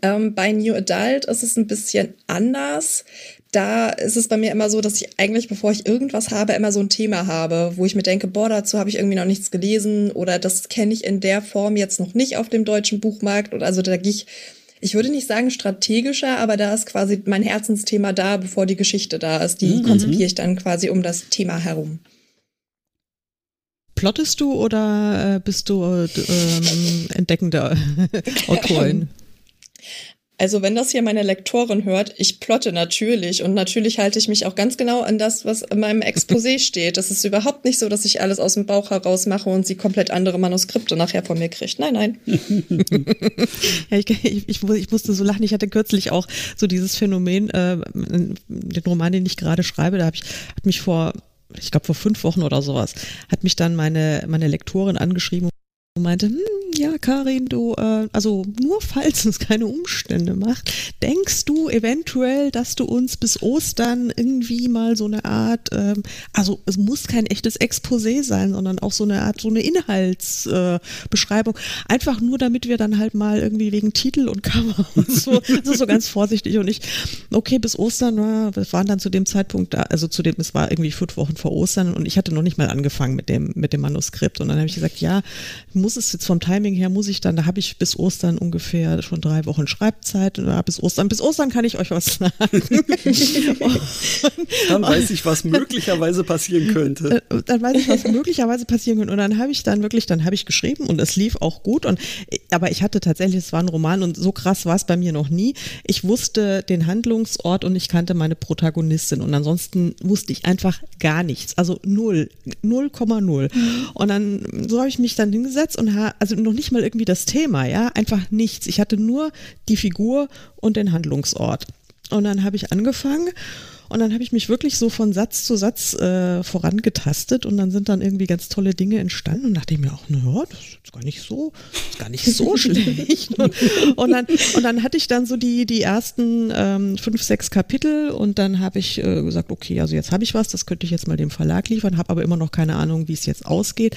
Ähm, bei New Adult ist es ein bisschen anders. Da ist es bei mir immer so, dass ich eigentlich, bevor ich irgendwas habe, immer so ein Thema habe, wo ich mir denke, boah, dazu habe ich irgendwie noch nichts gelesen oder das kenne ich in der Form jetzt noch nicht auf dem deutschen Buchmarkt. Und also da gehe ich ich würde nicht sagen strategischer, aber da ist quasi mein Herzensthema da, bevor die Geschichte da ist. Die mhm. konzipiere ich dann quasi um das Thema herum. Plottest du oder äh, bist du äh, ähm, entdeckende [LAUGHS] Autorin? Also wenn das hier meine Lektorin hört, ich plotte natürlich und natürlich halte ich mich auch ganz genau an das, was in meinem Exposé [LAUGHS] steht. Das ist überhaupt nicht so, dass ich alles aus dem Bauch heraus mache und sie komplett andere Manuskripte nachher von mir kriegt. Nein, nein. [LAUGHS] ja, ich, ich, ich, ich, musste so lachen. Ich hatte kürzlich auch so dieses Phänomen, äh, den Roman, den ich gerade schreibe, da habe ich hat mich vor ich glaube vor fünf Wochen oder sowas, hat mich dann meine, meine Lektorin angeschrieben und meinte, hm, ja, Karin, du, äh, also nur falls es keine Umstände macht, denkst du eventuell, dass du uns bis Ostern irgendwie mal so eine Art, ähm, also es muss kein echtes Exposé sein, sondern auch so eine Art, so eine Inhaltsbeschreibung, äh, einfach nur damit wir dann halt mal irgendwie wegen Titel und Cover [LAUGHS] und so, also so ganz vorsichtig und ich, okay, bis Ostern, na, wir waren dann zu dem Zeitpunkt da, also zu dem, es war irgendwie fünf Wochen vor Ostern und ich hatte noch nicht mal angefangen mit dem, mit dem Manuskript und dann habe ich gesagt, ja, muss es jetzt vom Timing her, muss ich dann, da habe ich bis Ostern ungefähr schon drei Wochen Schreibzeit und bis Ostern, bis Ostern kann ich euch was sagen. [LAUGHS] dann weiß ich, was möglicherweise passieren könnte. Äh, dann weiß ich, was möglicherweise passieren könnte und dann habe ich dann wirklich, dann habe ich geschrieben und es lief auch gut und, aber ich hatte tatsächlich, es war ein Roman und so krass war es bei mir noch nie. Ich wusste den Handlungsort und ich kannte meine Protagonistin und ansonsten wusste ich einfach gar nichts, also null, 0,0 mhm. und dann, so habe ich mich dann hingesetzt Ansatz und also noch nicht mal irgendwie das Thema, ja, einfach nichts. Ich hatte nur die Figur und den Handlungsort. Und dann habe ich angefangen und dann habe ich mich wirklich so von Satz zu Satz äh, vorangetastet und dann sind dann irgendwie ganz tolle Dinge entstanden und dachte ich mir auch, naja, das ist gar nicht so, ist gar nicht so [LAUGHS] schlecht. Und, und, dann, und dann hatte ich dann so die, die ersten ähm, fünf, sechs Kapitel und dann habe ich äh, gesagt, okay, also jetzt habe ich was, das könnte ich jetzt mal dem Verlag liefern, habe aber immer noch keine Ahnung, wie es jetzt ausgeht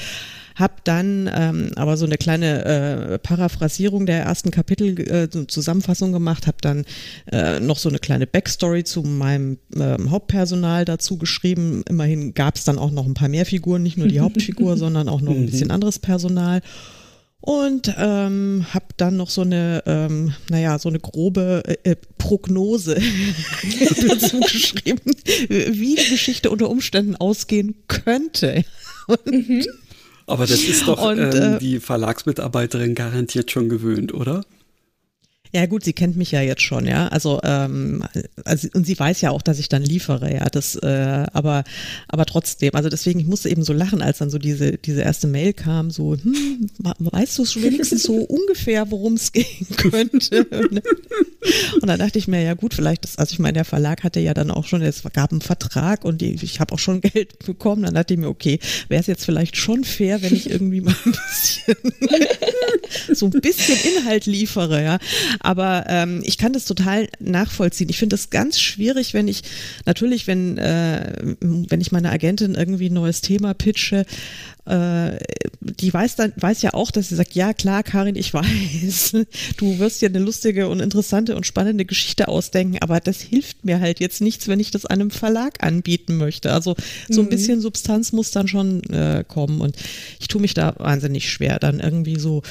habe dann ähm, aber so eine kleine äh, Paraphrasierung der ersten Kapitel, äh, so Zusammenfassung gemacht, habe dann äh, noch so eine kleine Backstory zu meinem äh, Hauptpersonal dazu geschrieben. Immerhin gab es dann auch noch ein paar mehr Figuren, nicht nur die [LAUGHS] Hauptfigur, sondern auch noch ein bisschen anderes Personal und ähm, habe dann noch so eine, ähm, naja, so eine grobe äh, äh Prognose [LAUGHS] dazu geschrieben, wie die Geschichte unter Umständen ausgehen könnte. [LAUGHS] Und, mhm. Aber das ist doch und, ähm, äh, die Verlagsmitarbeiterin garantiert schon gewöhnt, oder? Ja gut, sie kennt mich ja jetzt schon, ja. Also, ähm, also und sie weiß ja auch, dass ich dann liefere, ja. Das, äh, aber, aber trotzdem, also deswegen, ich musste eben so lachen, als dann so diese, diese erste Mail kam, so, hm, weißt du schon wenigstens so [LAUGHS] ungefähr, worum es gehen könnte? [LAUGHS] [LAUGHS] und dann dachte ich mir, ja gut, vielleicht ist, also ich meine, der Verlag hatte ja dann auch schon, es gab einen Vertrag und die, ich habe auch schon [LAUGHS] Geld bekommen. Dann dachte ich mir, okay, wäre es jetzt vielleicht schon fair, wenn ich irgendwie mal ein bisschen [LAUGHS] so ein bisschen Inhalt liefere, ja. Aber ähm, ich kann das total nachvollziehen. Ich finde das ganz schwierig, wenn ich, natürlich, wenn, äh, wenn ich meiner Agentin irgendwie ein neues Thema pitche, äh, die weiß dann, weiß ja auch, dass sie sagt, ja klar, Karin, ich [LAUGHS] weiß, du wirst dir eine lustige und interessante und spannende Geschichte ausdenken, aber das hilft mir halt jetzt nichts, wenn ich das einem Verlag anbieten möchte. Also so ein mhm. bisschen Substanz muss dann schon äh, kommen und ich tue mich da wahnsinnig schwer, dann irgendwie so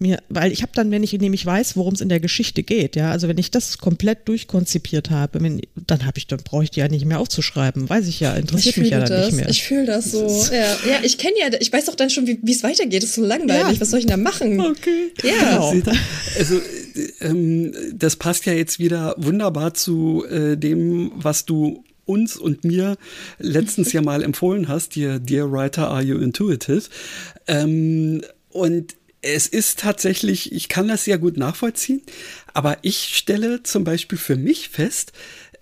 mir, weil ich habe dann, wenn ich nämlich weiß, worum es in der Geschichte geht, ja, also wenn ich das komplett durchkonzipiert habe, wenn, dann habe ich, dann brauche ich die ja nicht mehr aufzuschreiben, weiß ich ja, interessiert ich mich ja dann das. nicht mehr. Ich fühle das so. Ja, ja ich kenne ja, ich weiß doch dann schon, wie es weitergeht. Das ist so langweilig. Ja. Was soll ich denn da machen? Okay. Ja. Genau. Also ähm, das passt ja jetzt wieder wunderbar zu äh, dem, was du uns und mir letztens ja mal empfohlen hast, dir Dear Writer, Are You Intuitive? Ähm, und es ist tatsächlich, ich kann das sehr gut nachvollziehen, aber ich stelle zum Beispiel für mich fest,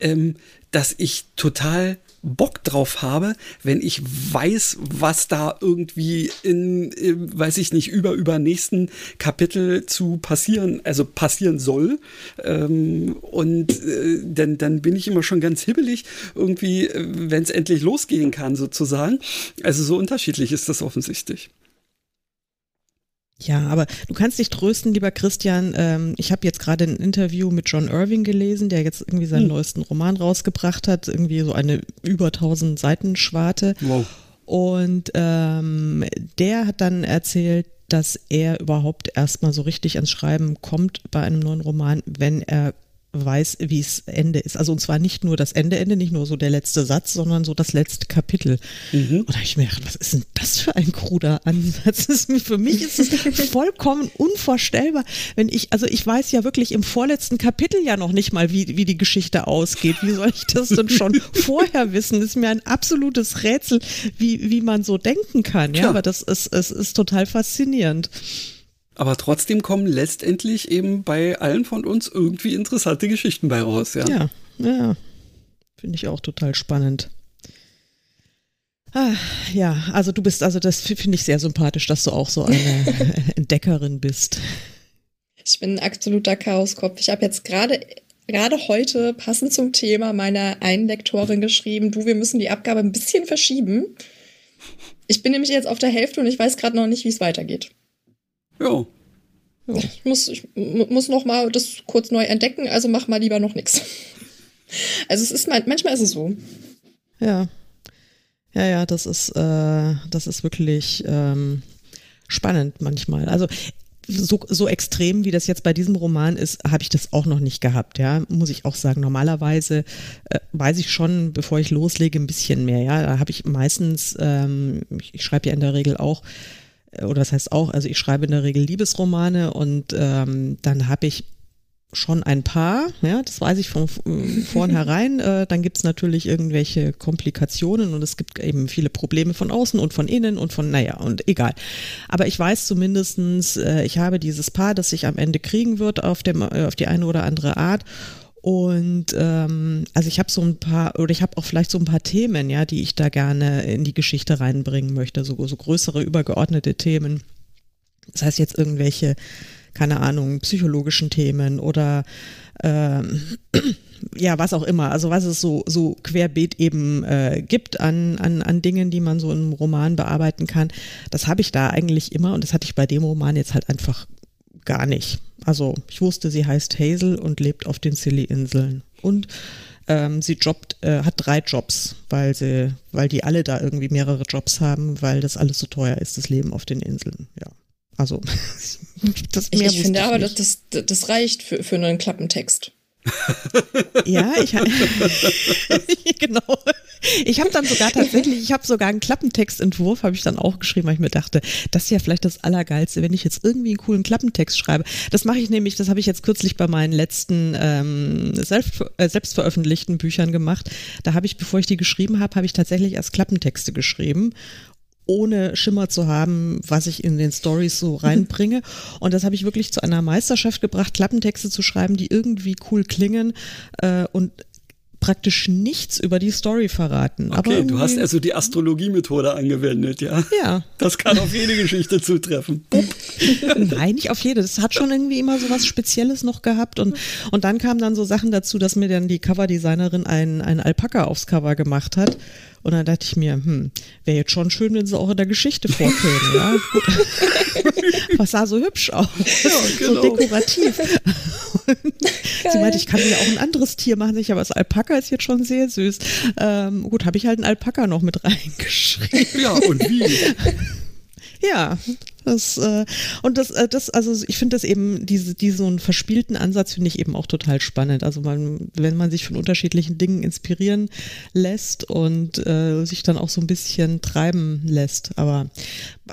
ähm, dass ich total Bock drauf habe, wenn ich weiß, was da irgendwie in, äh, weiß ich nicht, über über nächsten Kapitel zu passieren, also passieren soll. Ähm, und äh, dann, dann bin ich immer schon ganz hibbelig, irgendwie, äh, wenn es endlich losgehen kann, sozusagen. Also so unterschiedlich ist das offensichtlich. Ja, aber du kannst dich trösten, lieber Christian. Ähm, ich habe jetzt gerade ein Interview mit John Irving gelesen, der jetzt irgendwie seinen hm. neuesten Roman rausgebracht hat, irgendwie so eine über 1000 Seiten Schwarte. Wow. Und ähm, der hat dann erzählt, dass er überhaupt erstmal so richtig ans Schreiben kommt bei einem neuen Roman, wenn er weiß, wie es Ende ist. Also und zwar nicht nur das Ende, Ende, nicht nur so der letzte Satz, sondern so das letzte Kapitel. Mhm. Und da habe ich mir gedacht, was ist denn das für ein kruder Ansatz? für mich ist es [LAUGHS] vollkommen unvorstellbar, wenn ich, also ich weiß ja wirklich im vorletzten Kapitel ja noch nicht mal, wie, wie die Geschichte ausgeht. Wie soll ich das denn schon [LAUGHS] vorher wissen? Das ist mir ein absolutes Rätsel, wie, wie man so denken kann. Ja, Tja. aber das ist, es ist total faszinierend. Aber trotzdem kommen letztendlich eben bei allen von uns irgendwie interessante Geschichten bei raus, ja. Ja, ja. Finde ich auch total spannend. Ah, ja, also du bist, also das finde ich sehr sympathisch, dass du auch so eine [LAUGHS] Entdeckerin bist. Ich bin ein absoluter Chaoskopf. Ich habe jetzt gerade gerade heute passend zum Thema meiner einen Lektorin geschrieben, du, wir müssen die Abgabe ein bisschen verschieben. Ich bin nämlich jetzt auf der Hälfte und ich weiß gerade noch nicht, wie es weitergeht. Ja. ja. Ich muss, ich muss noch mal das kurz neu entdecken, also mach mal lieber noch nichts. [LAUGHS] Also es ist manchmal ist es so. Ja. Ja, ja, das ist, äh, das ist wirklich ähm, spannend manchmal. Also so, so extrem, wie das jetzt bei diesem Roman ist, habe ich das auch noch nicht gehabt, ja, muss ich auch sagen. Normalerweise äh, weiß ich schon, bevor ich loslege, ein bisschen mehr, ja. Da habe ich meistens, ähm, ich, ich schreibe ja in der Regel auch oder das heißt auch, also ich schreibe in der Regel Liebesromane und ähm, dann habe ich schon ein paar, ja, das weiß ich von vornherein. [LAUGHS] Äh, dann gibt es natürlich irgendwelche Komplikationen und es gibt eben viele Probleme von außen und von innen und von, naja, und egal. Aber ich weiß zumindestens, äh, ich habe dieses Paar, das sich am Ende kriegen wird auf, dem, äh, auf die eine oder andere Art und ähm, also ich habe so ein paar, oder ich habe auch vielleicht so ein paar Themen, ja, die ich da gerne in die Geschichte reinbringen möchte, so, so größere, übergeordnete Themen. Das heißt jetzt irgendwelche, keine Ahnung, psychologischen Themen oder ähm, [CLEARS THROAT] ja, was auch immer. Also was es so, so querbeet eben äh, gibt an, an, an Dingen, die man so im Roman bearbeiten kann, das habe ich da eigentlich immer und das hatte ich bei dem Roman jetzt halt einfach gar nicht. Also ich wusste, sie heißt Hazel und lebt auf den Scilly-Inseln. Und ähm, sie jobbt, äh, hat drei Jobs, weil sie, weil die alle da irgendwie mehrere Jobs haben, weil das alles so teuer ist, das Leben auf den Inseln. Ja. Also [LAUGHS] das mehr Ich, ich finde ich aber, das, das, das reicht für, für einen Klappentext. [LAUGHS] ja, ich [LAUGHS] genau. Ich habe dann sogar tatsächlich, ich habe sogar einen Klappentextentwurf, habe ich dann auch geschrieben, weil ich mir dachte, das ist ja vielleicht das Allergeilste, wenn ich jetzt irgendwie einen coolen Klappentext schreibe. Das mache ich nämlich, das habe ich jetzt kürzlich bei meinen letzten ähm, selbst, äh, selbstveröffentlichten Büchern gemacht. Da habe ich, bevor ich die geschrieben habe, habe ich tatsächlich erst Klappentexte geschrieben ohne Schimmer zu haben, was ich in den Stories so reinbringe. Und das habe ich wirklich zu einer Meisterschaft gebracht, Klappentexte zu schreiben, die irgendwie cool klingen äh, und praktisch nichts über die Story verraten. Okay, du hast also die Astrologie-Methode angewendet, ja? Ja. Das kann auf jede Geschichte zutreffen. Nein, nicht auf jede. Das hat schon irgendwie immer so was Spezielles noch gehabt. Und, und dann kamen dann so Sachen dazu, dass mir dann die Coverdesignerin ein, ein Alpaka aufs Cover gemacht hat. Und dann dachte ich mir, hm, wäre jetzt schon schön, wenn sie auch in der Geschichte vorkäme, ja. [LAUGHS] Was sah so hübsch aus. Ja, genau. So dekorativ. [LAUGHS] sie meinte, ich kann mir auch ein anderes Tier machen. Ich, aber das Alpaka ist jetzt schon sehr süß. Ähm, gut, habe ich halt ein Alpaka noch mit reingeschrieben. Ja, und wie? [LAUGHS] Ja, das, äh, und das, äh, das, also ich finde das eben, diese, diese so einen verspielten Ansatz finde ich eben auch total spannend. Also man, wenn man sich von unterschiedlichen Dingen inspirieren lässt und äh, sich dann auch so ein bisschen treiben lässt. Aber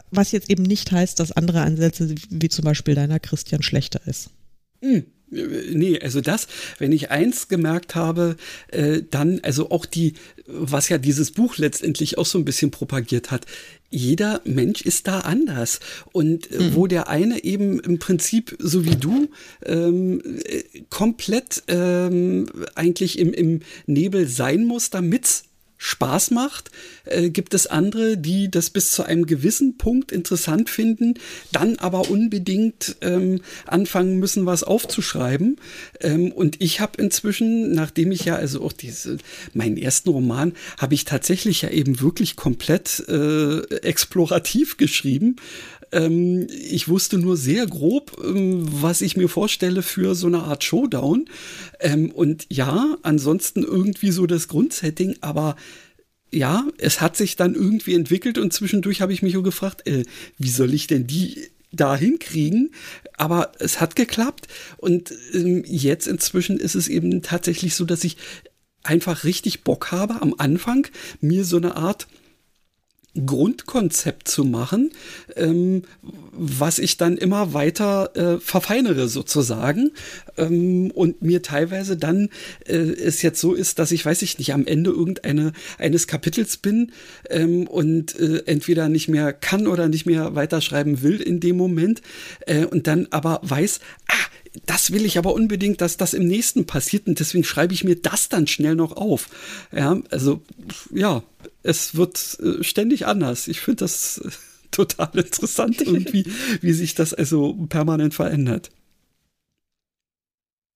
was jetzt eben nicht heißt, dass andere Ansätze, wie zum Beispiel deiner Christian, schlechter ist. Mhm. Nee, also das, wenn ich eins gemerkt habe, äh, dann, also auch die, was ja dieses Buch letztendlich auch so ein bisschen propagiert hat, jeder Mensch ist da anders. Und äh, mhm. wo der eine eben im Prinzip, so wie du, ähm, äh, komplett ähm, eigentlich im, im Nebel sein muss, damit's Spaß macht, äh, gibt es andere, die das bis zu einem gewissen Punkt interessant finden, dann aber unbedingt ähm, anfangen müssen, was aufzuschreiben. Ähm, und ich habe inzwischen, nachdem ich ja also auch diese meinen ersten Roman habe ich tatsächlich ja eben wirklich komplett äh, explorativ geschrieben Ähm, ich wusste nur sehr grob, ähm, was ich mir vorstelle für so eine Art Showdown. Ähm, und ja, ansonsten irgendwie so das Grundsetting, aber ja, es hat sich dann irgendwie entwickelt und zwischendurch habe ich mich gefragt, äh, wie soll ich denn die da hinkriegen, aber es hat geklappt und ähm, jetzt inzwischen ist es eben tatsächlich so, dass ich einfach richtig Bock habe, am Anfang mir so eine Art Grundkonzept zu machen, ähm, was ich dann immer weiter äh, verfeinere sozusagen. Ähm, und mir teilweise dann äh, es jetzt so ist, dass ich weiß ich nicht am Ende irgendeine eines Kapitels bin ähm, und äh, entweder nicht mehr kann oder nicht mehr weiterschreiben will in dem Moment äh, und dann aber weiß, ah, das will ich aber unbedingt, dass das im nächsten passiert und deswegen schreibe ich mir das dann schnell noch auf. Ja, also ja, es wird äh, ständig anders. Ich finde das äh, total interessant [LAUGHS] irgendwie, wie sich das also permanent verändert.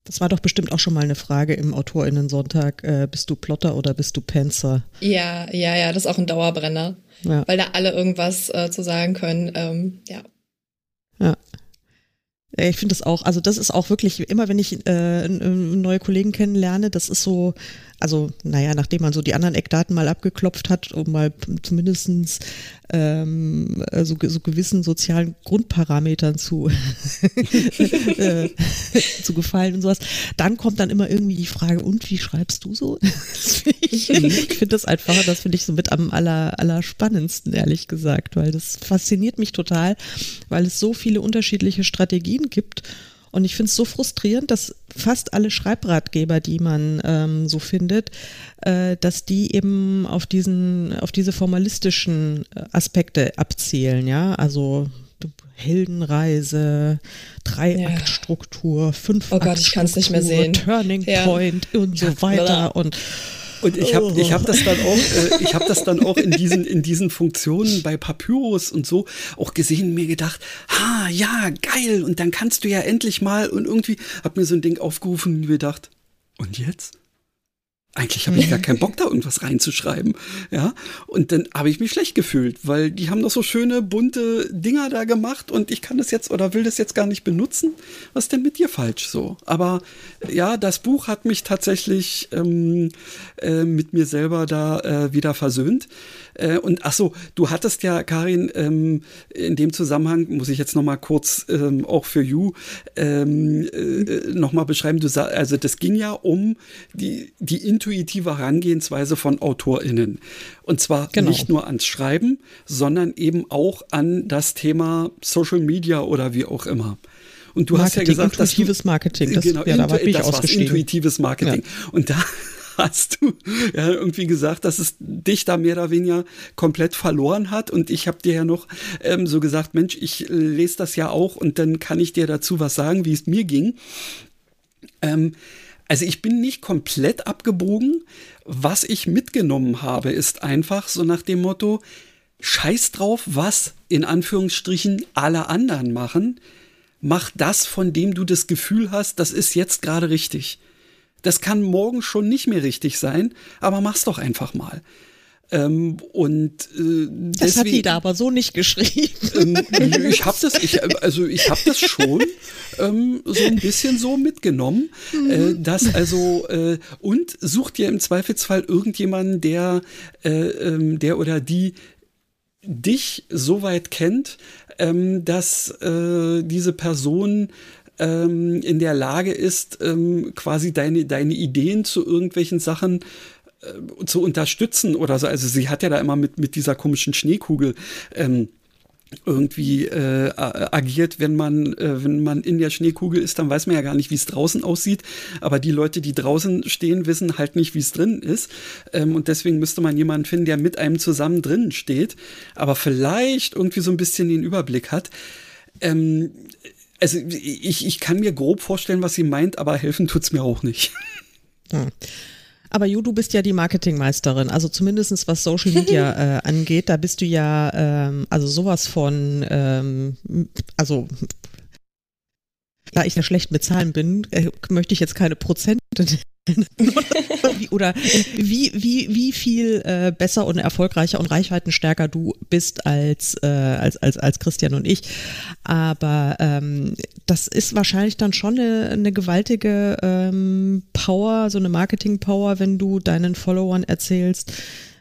Das war doch bestimmt auch schon mal eine Frage im AutorInnen-Sonntag. Äh, bist du Plotter oder bist du Panzer? Ja, ja, ja, das ist auch ein Dauerbrenner. Ja. Weil da alle irgendwas äh, zu sagen können. Ähm, ja. Ja. Ich finde das auch, also das ist auch wirklich, immer wenn ich äh, neue Kollegen kennenlerne, das ist so, also naja, nachdem man so die anderen Eckdaten mal abgeklopft hat, um mal zumindestens ähm, so, so gewissen sozialen Grundparametern zu, [LAUGHS] äh, zu gefallen und sowas, dann kommt dann immer irgendwie die Frage, und wie schreibst du so? [LAUGHS] ich, ich finde das einfach, das finde ich so mit am aller, aller spannendsten, ehrlich gesagt, weil das fasziniert mich total, weil es so viele unterschiedliche Strategien gibt und ich finde es so frustrierend, dass fast alle Schreibratgeber, die man ähm, so findet, äh, dass die eben auf diesen, auf diese formalistischen äh, Aspekte abzielen, ja. Also Heldenreise, Dreiaktstruktur, ja. Fünfaktstruktur, oh Gott, ich kann's nicht mehr sehen. Turning ja. Point und so weiter und und ich habe ich hab das dann auch, äh, ich habe das dann auch in diesen, in diesen Funktionen bei Papyrus und so auch gesehen und mir gedacht, ha, ja, geil, und dann kannst du ja endlich mal und irgendwie hab mir so ein Ding aufgerufen und mir gedacht, und jetzt? Eigentlich habe ich gar keinen Bock, da irgendwas reinzuschreiben. Ja. Und dann habe ich mich schlecht gefühlt, weil die haben doch so schöne, bunte Dinger da gemacht und ich kann das jetzt oder will das jetzt gar nicht benutzen. Was ist denn mit dir falsch so? Aber ja, das Buch hat mich tatsächlich ähm, äh, mit mir selber da äh, wieder versöhnt. Äh, und ach so, du hattest ja, Karin, ähm, in dem Zusammenhang, muss ich jetzt noch mal kurz ähm, auch für You ähm, äh, noch mal beschreiben, du also das ging ja um die, die intuitive Herangehensweise von AutorInnen. Und zwar genau. nicht nur ans Schreiben, sondern eben auch an das Thema Social Media oder wie auch immer. Und du Marketing, hast ja gesagt, intuitives Marketing, das, genau, ja, da war ich das intuitives Marketing. Ja. Und da hast du ja irgendwie gesagt, dass es dich da mehr oder weniger komplett verloren hat. Und ich habe dir ja noch ähm, so gesagt, Mensch, ich lese das ja auch und dann kann ich dir dazu was sagen, wie es mir ging. Ähm, also ich bin nicht komplett abgebogen. Was ich mitgenommen habe, ist einfach so nach dem Motto, scheiß drauf, was in Anführungsstrichen alle anderen machen. Mach das, von dem du das Gefühl hast, das ist jetzt gerade richtig. Das kann morgen schon nicht mehr richtig sein, aber mach's doch einfach mal. Ähm, und äh, das deswegen, hat die da aber so nicht geschrieben. Ähm, ich habe das, ich, also ich habe das schon ähm, so ein bisschen so mitgenommen, mhm. äh, dass also äh, und sucht dir im Zweifelsfall irgendjemanden, der, äh, ähm, der oder die dich so weit kennt, ähm, dass äh, diese Person ähm, in der Lage ist, ähm, quasi deine, deine Ideen zu irgendwelchen Sachen äh, zu unterstützen oder so. Also sie hat ja da immer mit, mit dieser komischen Schneekugel ähm, irgendwie äh, agiert, wenn man, äh, wenn man in der Schneekugel ist, dann weiß man ja gar nicht, wie es draußen aussieht. Aber die Leute, die draußen stehen, wissen halt nicht, wie es drin ist. Ähm, und deswegen müsste man jemanden finden, der mit einem zusammen drinnen steht, aber vielleicht irgendwie so ein bisschen den Überblick hat. Ähm, also ich, ich kann mir grob vorstellen, was sie meint, aber helfen tut's mir auch nicht. Hm. Aber Ju, du bist ja die Marketingmeisterin, also zumindestens was Social Media [LAUGHS] äh, angeht, da bist du ja ähm, also sowas von, ähm, also da ich ja schlecht mit Zahlen bin, äh, möchte ich jetzt keine Prozente [LAUGHS] oder wie, wie, wie viel äh, besser und erfolgreicher und reichweitenstärker du bist als, äh, als, als, als Christian und ich. Aber ähm, das ist wahrscheinlich dann schon eine, eine gewaltige ähm, Power, so eine Marketing-Power, wenn du deinen Followern erzählst,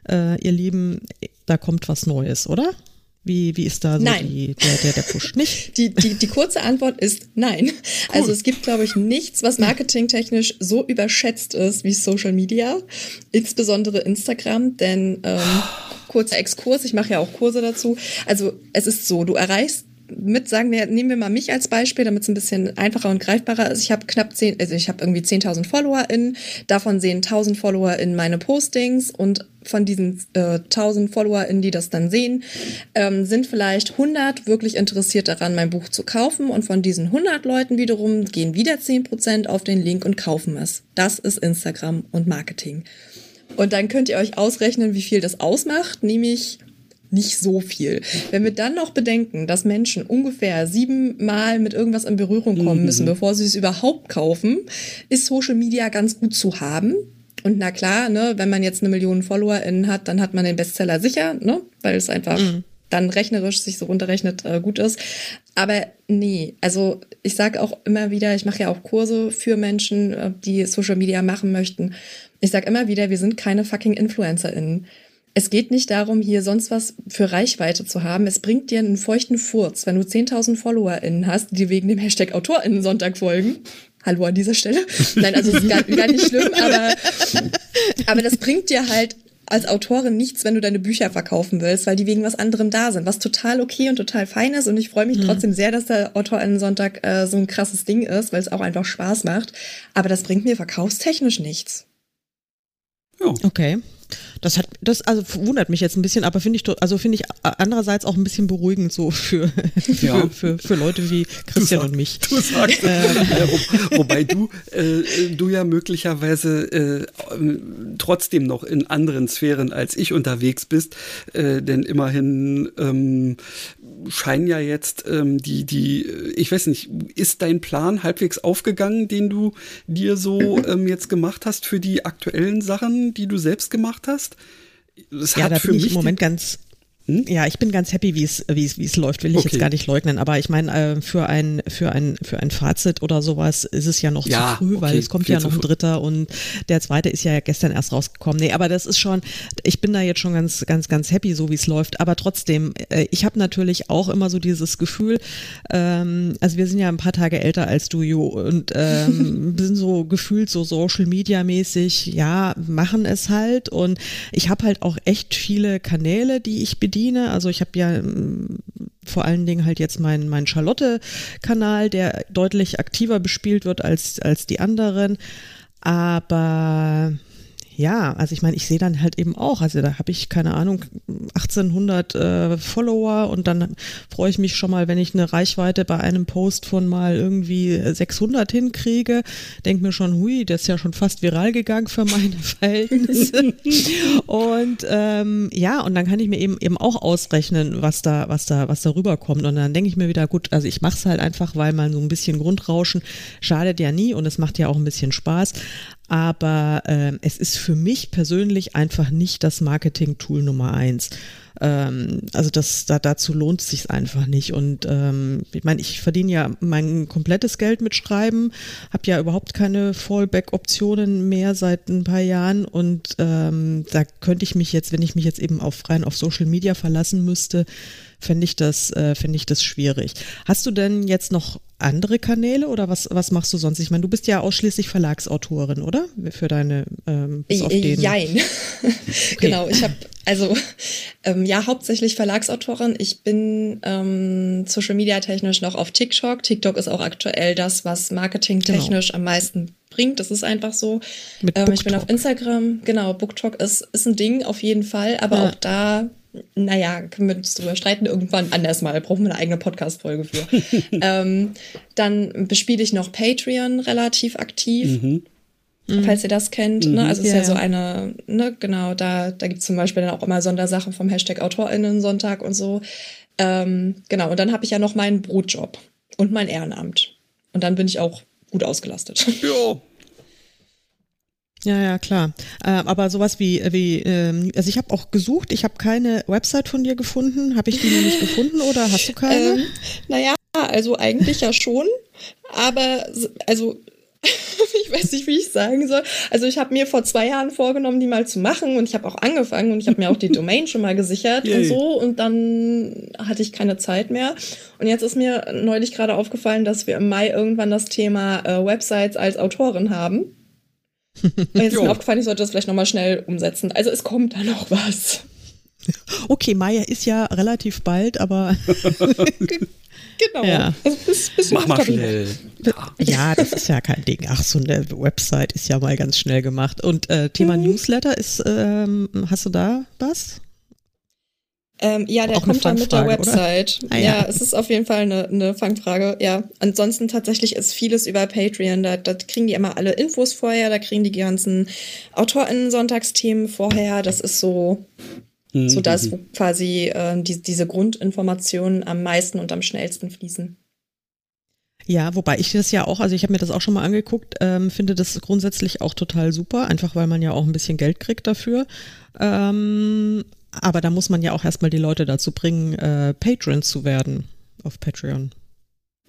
äh, ihr Lieben, da kommt was Neues, oder? Wie, wie ist da so. Die, der, der, der Push? Nicht? [LAUGHS] Die, die, die kurze Antwort ist nein. Cool. Also es gibt, glaube ich, nichts, was marketingtechnisch so überschätzt ist wie Social Media, insbesondere Instagram, denn ähm, [SIGHS] kurzer Exkurs, ich mache ja auch Kurse dazu. Also es ist so, du erreichst mit, sagen wir, nehmen wir mal mich als Beispiel, damit es ein bisschen einfacher und greifbarer ist. Ich habe knapp zehn, also ich habe irgendwie 10.000 FollowerInnen. Davon sehen 1.000 FollowerInnen meine Postings und von diesen äh, 1.000 FollowerInnen, die das dann sehen, ähm, sind vielleicht 100 wirklich interessiert daran, mein Buch zu kaufen. Und von diesen 100 Leuten wiederum gehen wieder 10% auf den Link und kaufen es. Das ist Instagram und Marketing. Und dann könnt ihr euch ausrechnen, wie viel das ausmacht, nämlich nicht so viel. Wenn wir dann noch bedenken, dass Menschen ungefähr siebenmal mit irgendwas in Berührung kommen mhm. müssen, bevor sie es überhaupt kaufen, ist Social Media ganz gut zu haben. Und na klar, ne, wenn man jetzt eine Million FollowerInnen hat, dann hat man den Bestseller sicher, ne, weil es einfach mhm. dann rechnerisch sich so runterrechnet äh, gut ist. Aber nee, also ich sage auch immer wieder, ich mache ja auch Kurse für Menschen, äh, die Social Media machen möchten. Ich sage immer wieder, wir sind keine fucking InfluencerInnen es geht nicht darum, hier sonst was für Reichweite zu haben. Es bringt dir einen feuchten Furz, wenn du 10.000 FollowerInnen hast, die wegen dem Hashtag AutorInnen Sonntag folgen. Hallo an dieser Stelle. Nein, also ist gar, gar nicht schlimm, aber, aber das bringt dir halt als Autorin nichts, wenn du deine Bücher verkaufen willst, weil die wegen was anderem da sind, was total okay und total fein ist. Und ich freue mich mhm. trotzdem sehr, dass der AutorInnen-Sonntag äh, so ein krasses Ding ist, weil es auch einfach Spaß macht. Aber das bringt mir verkaufstechnisch nichts. Ja. Okay. Das hat, das also wundert mich jetzt ein bisschen, aber finde ich, also finde ich andererseits auch ein bisschen beruhigend so für, [LAUGHS] für, ja. für, für, Leute wie Christian sag, und mich. Du sagst, äh, ja, wo, wobei du, äh, du ja möglicherweise äh, trotzdem noch in anderen Sphären als ich unterwegs bist, äh, denn immerhin ähm, scheinen ja jetzt ähm, die, die, ich weiß nicht, ist dein Plan halbwegs aufgegangen, den du dir so [LAUGHS] ähm, jetzt gemacht hast für die aktuellen Sachen, die du selbst gemacht hast? Das ja, da bin ich im Moment ganz? Ja, ich bin ganz happy, wie es wie es wie es läuft, will ich okay. jetzt gar nicht leugnen. Aber ich meine, äh, für ein für ein für ein Fazit oder sowas ist es ja noch ja, zu früh, okay. weil es kommt ja noch ein dritter und der zweite ist ja gestern erst rausgekommen. Nee, aber das ist schon, ich bin da jetzt schon ganz ganz ganz happy, so wie es läuft. Aber trotzdem, äh, ich habe natürlich auch immer so dieses Gefühl. Ähm, also wir sind ja ein paar Tage älter als du, Jo, und ähm, [LAUGHS] sind so gefühlt so Social Media mäßig, ja, machen es halt. Und ich habe halt auch echt viele Kanäle, die ich bediene bediene. Also ich habe ja ähm, vor allen Dingen halt jetzt meinen mein Charlotte-Kanal, der deutlich aktiver bespielt wird als, als die anderen. Aber ja, also ich meine, ich sehe dann halt eben auch, also da habe ich keine Ahnung 1800 äh, Follower und dann freue ich mich schon mal, wenn ich eine Reichweite bei einem Post von mal irgendwie 600 hinkriege, denke mir schon, hui, das ist ja schon fast viral gegangen für meine [LAUGHS] Verhältnisse. und ähm, ja, und dann kann ich mir eben eben auch ausrechnen, was da was da was da rüberkommt. Und dann denke ich mir wieder, gut, also ich mache es halt einfach, weil mal so ein bisschen Grundrauschen schadet ja nie und es macht ja auch ein bisschen Spaß aber äh, es ist für mich persönlich einfach nicht das Marketing-Tool Nummer eins. Ähm, also das, da, dazu lohnt es sich einfach nicht. Und ähm, ich meine, ich verdiene ja mein komplettes Geld mit Schreiben, habe ja überhaupt keine Fallback-Optionen mehr seit ein paar Jahren. Und ähm, da könnte ich mich jetzt, wenn ich mich jetzt eben auf rein auf Social Media verlassen müsste, fände ich das, äh, fände ich das schwierig. Hast du denn jetzt noch andere Kanäle oder was, was machst du sonst? Ich meine, du bist ja ausschließlich Verlagsautorin, oder? Für deine ähm, bis auf den Jein. [LAUGHS] Okay. genau, ich habe also ähm, ja hauptsächlich Verlagsautorin. Ich bin ähm, Social Media technisch noch auf TikTok. TikTok ist auch aktuell das, was marketingtechnisch genau. am meisten bringt. Das ist einfach so. Ähm, ich bin auf Instagram. Genau, BookTok ist ist ein Ding auf jeden Fall, aber ja. auch da naja, können wir uns drüber streiten, irgendwann anders mal, brauchen wir eine eigene Podcast-Folge für. [LAUGHS] ähm, dann bespiele ich noch Patreon relativ aktiv. Mhm. Falls ihr das kennt, ne? mhm. ne? Also es ja, ist ja, so eine, ne, genau, da, da gibt es zum Beispiel dann auch immer Sondersachen vom Hashtag AutorInnen-Sonntag und so. Ähm, genau, und dann habe ich ja noch meinen Brotjob und mein Ehrenamt. Und dann bin ich auch gut ausgelastet. Ja, Ja, ja, klar. Äh, aber sowas wie, wie ähm, also ich habe auch gesucht, ich habe keine Website von dir gefunden. Habe ich die nicht gefunden oder hast du keine? Ähm, naja, also eigentlich ja schon. Aber also [LAUGHS] ich weiß nicht, wie ich sagen soll. Also ich habe mir vor zwei Jahren vorgenommen, die mal zu machen und ich habe auch angefangen und ich habe mir auch die [LAUGHS] Domain schon mal gesichert Yay. und so und dann hatte ich keine Zeit mehr. Und jetzt ist mir neulich gerade aufgefallen, dass wir im Mai irgendwann das Thema äh, Websites als Autorin haben. Und jetzt ist mir aufgefallen, ich sollte das vielleicht nochmal schnell umsetzen. Also es kommt da noch was. Okay, Mai ist ja relativ bald, aber [LAUGHS] [LAUGHS] Genau. Ja. Also bis, bis Mach mal schnell. Ja. das ist ja kein Ding. Ach, so eine Website ist ja mal ganz schnell gemacht. Und äh, Thema mhm. Newsletter ist, ähm, hast du da was? Ähm, ja, der Auch kommt dann mit der Website. Ah, ja. ja. es ist auf jeden Fall eine, eine Fangfrage. Ja, ansonsten tatsächlich ist vieles über Patreon. Da, da kriegen die immer alle Infos vorher, da kriegen die ganzen AutorInnen-Sonntagsthemen vorher. Das ist so Mhm. So dass wo quasi äh, die, diese Grundinformationen am meisten und am schnellsten fließen. Ja, wobei ich das ja auch, also ich habe mir das auch schon mal angeguckt, ähm, finde das grundsätzlich auch total super, einfach weil man ja auch ein bisschen Geld kriegt dafür. Ähm, aber da muss man ja auch erstmal die Leute dazu bringen, äh, Patron zu werden auf Patreon.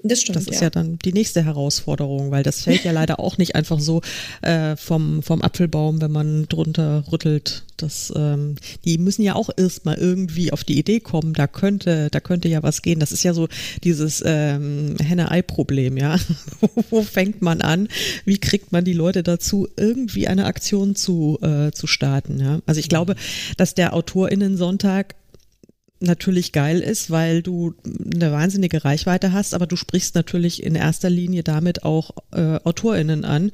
Das stimmt. Das ist ja. ja. dann die nächste Herausforderung, weil das fällt ja [LAUGHS] leider auch nicht einfach so äh, vom, vom Apfelbaum, wenn man drunter rüttelt. Das, ähm, die müssen ja auch erstmal irgendwie auf die Idee kommen, da könnte, da könnte ja was gehen. Das ist ja so dieses ähm, Henne-Ei-Problem, ja. [LAUGHS] Wo fängt man an? Wie kriegt man die Leute dazu, irgendwie eine Aktion zu, äh, zu starten? Ja? Also ich glaube, dass der AutorInnen-Sonntag natürlich geil ist, weil du eine wahnsinnige Reichweite hast, aber du sprichst natürlich in erster Linie damit auch äh, AutorInnen an,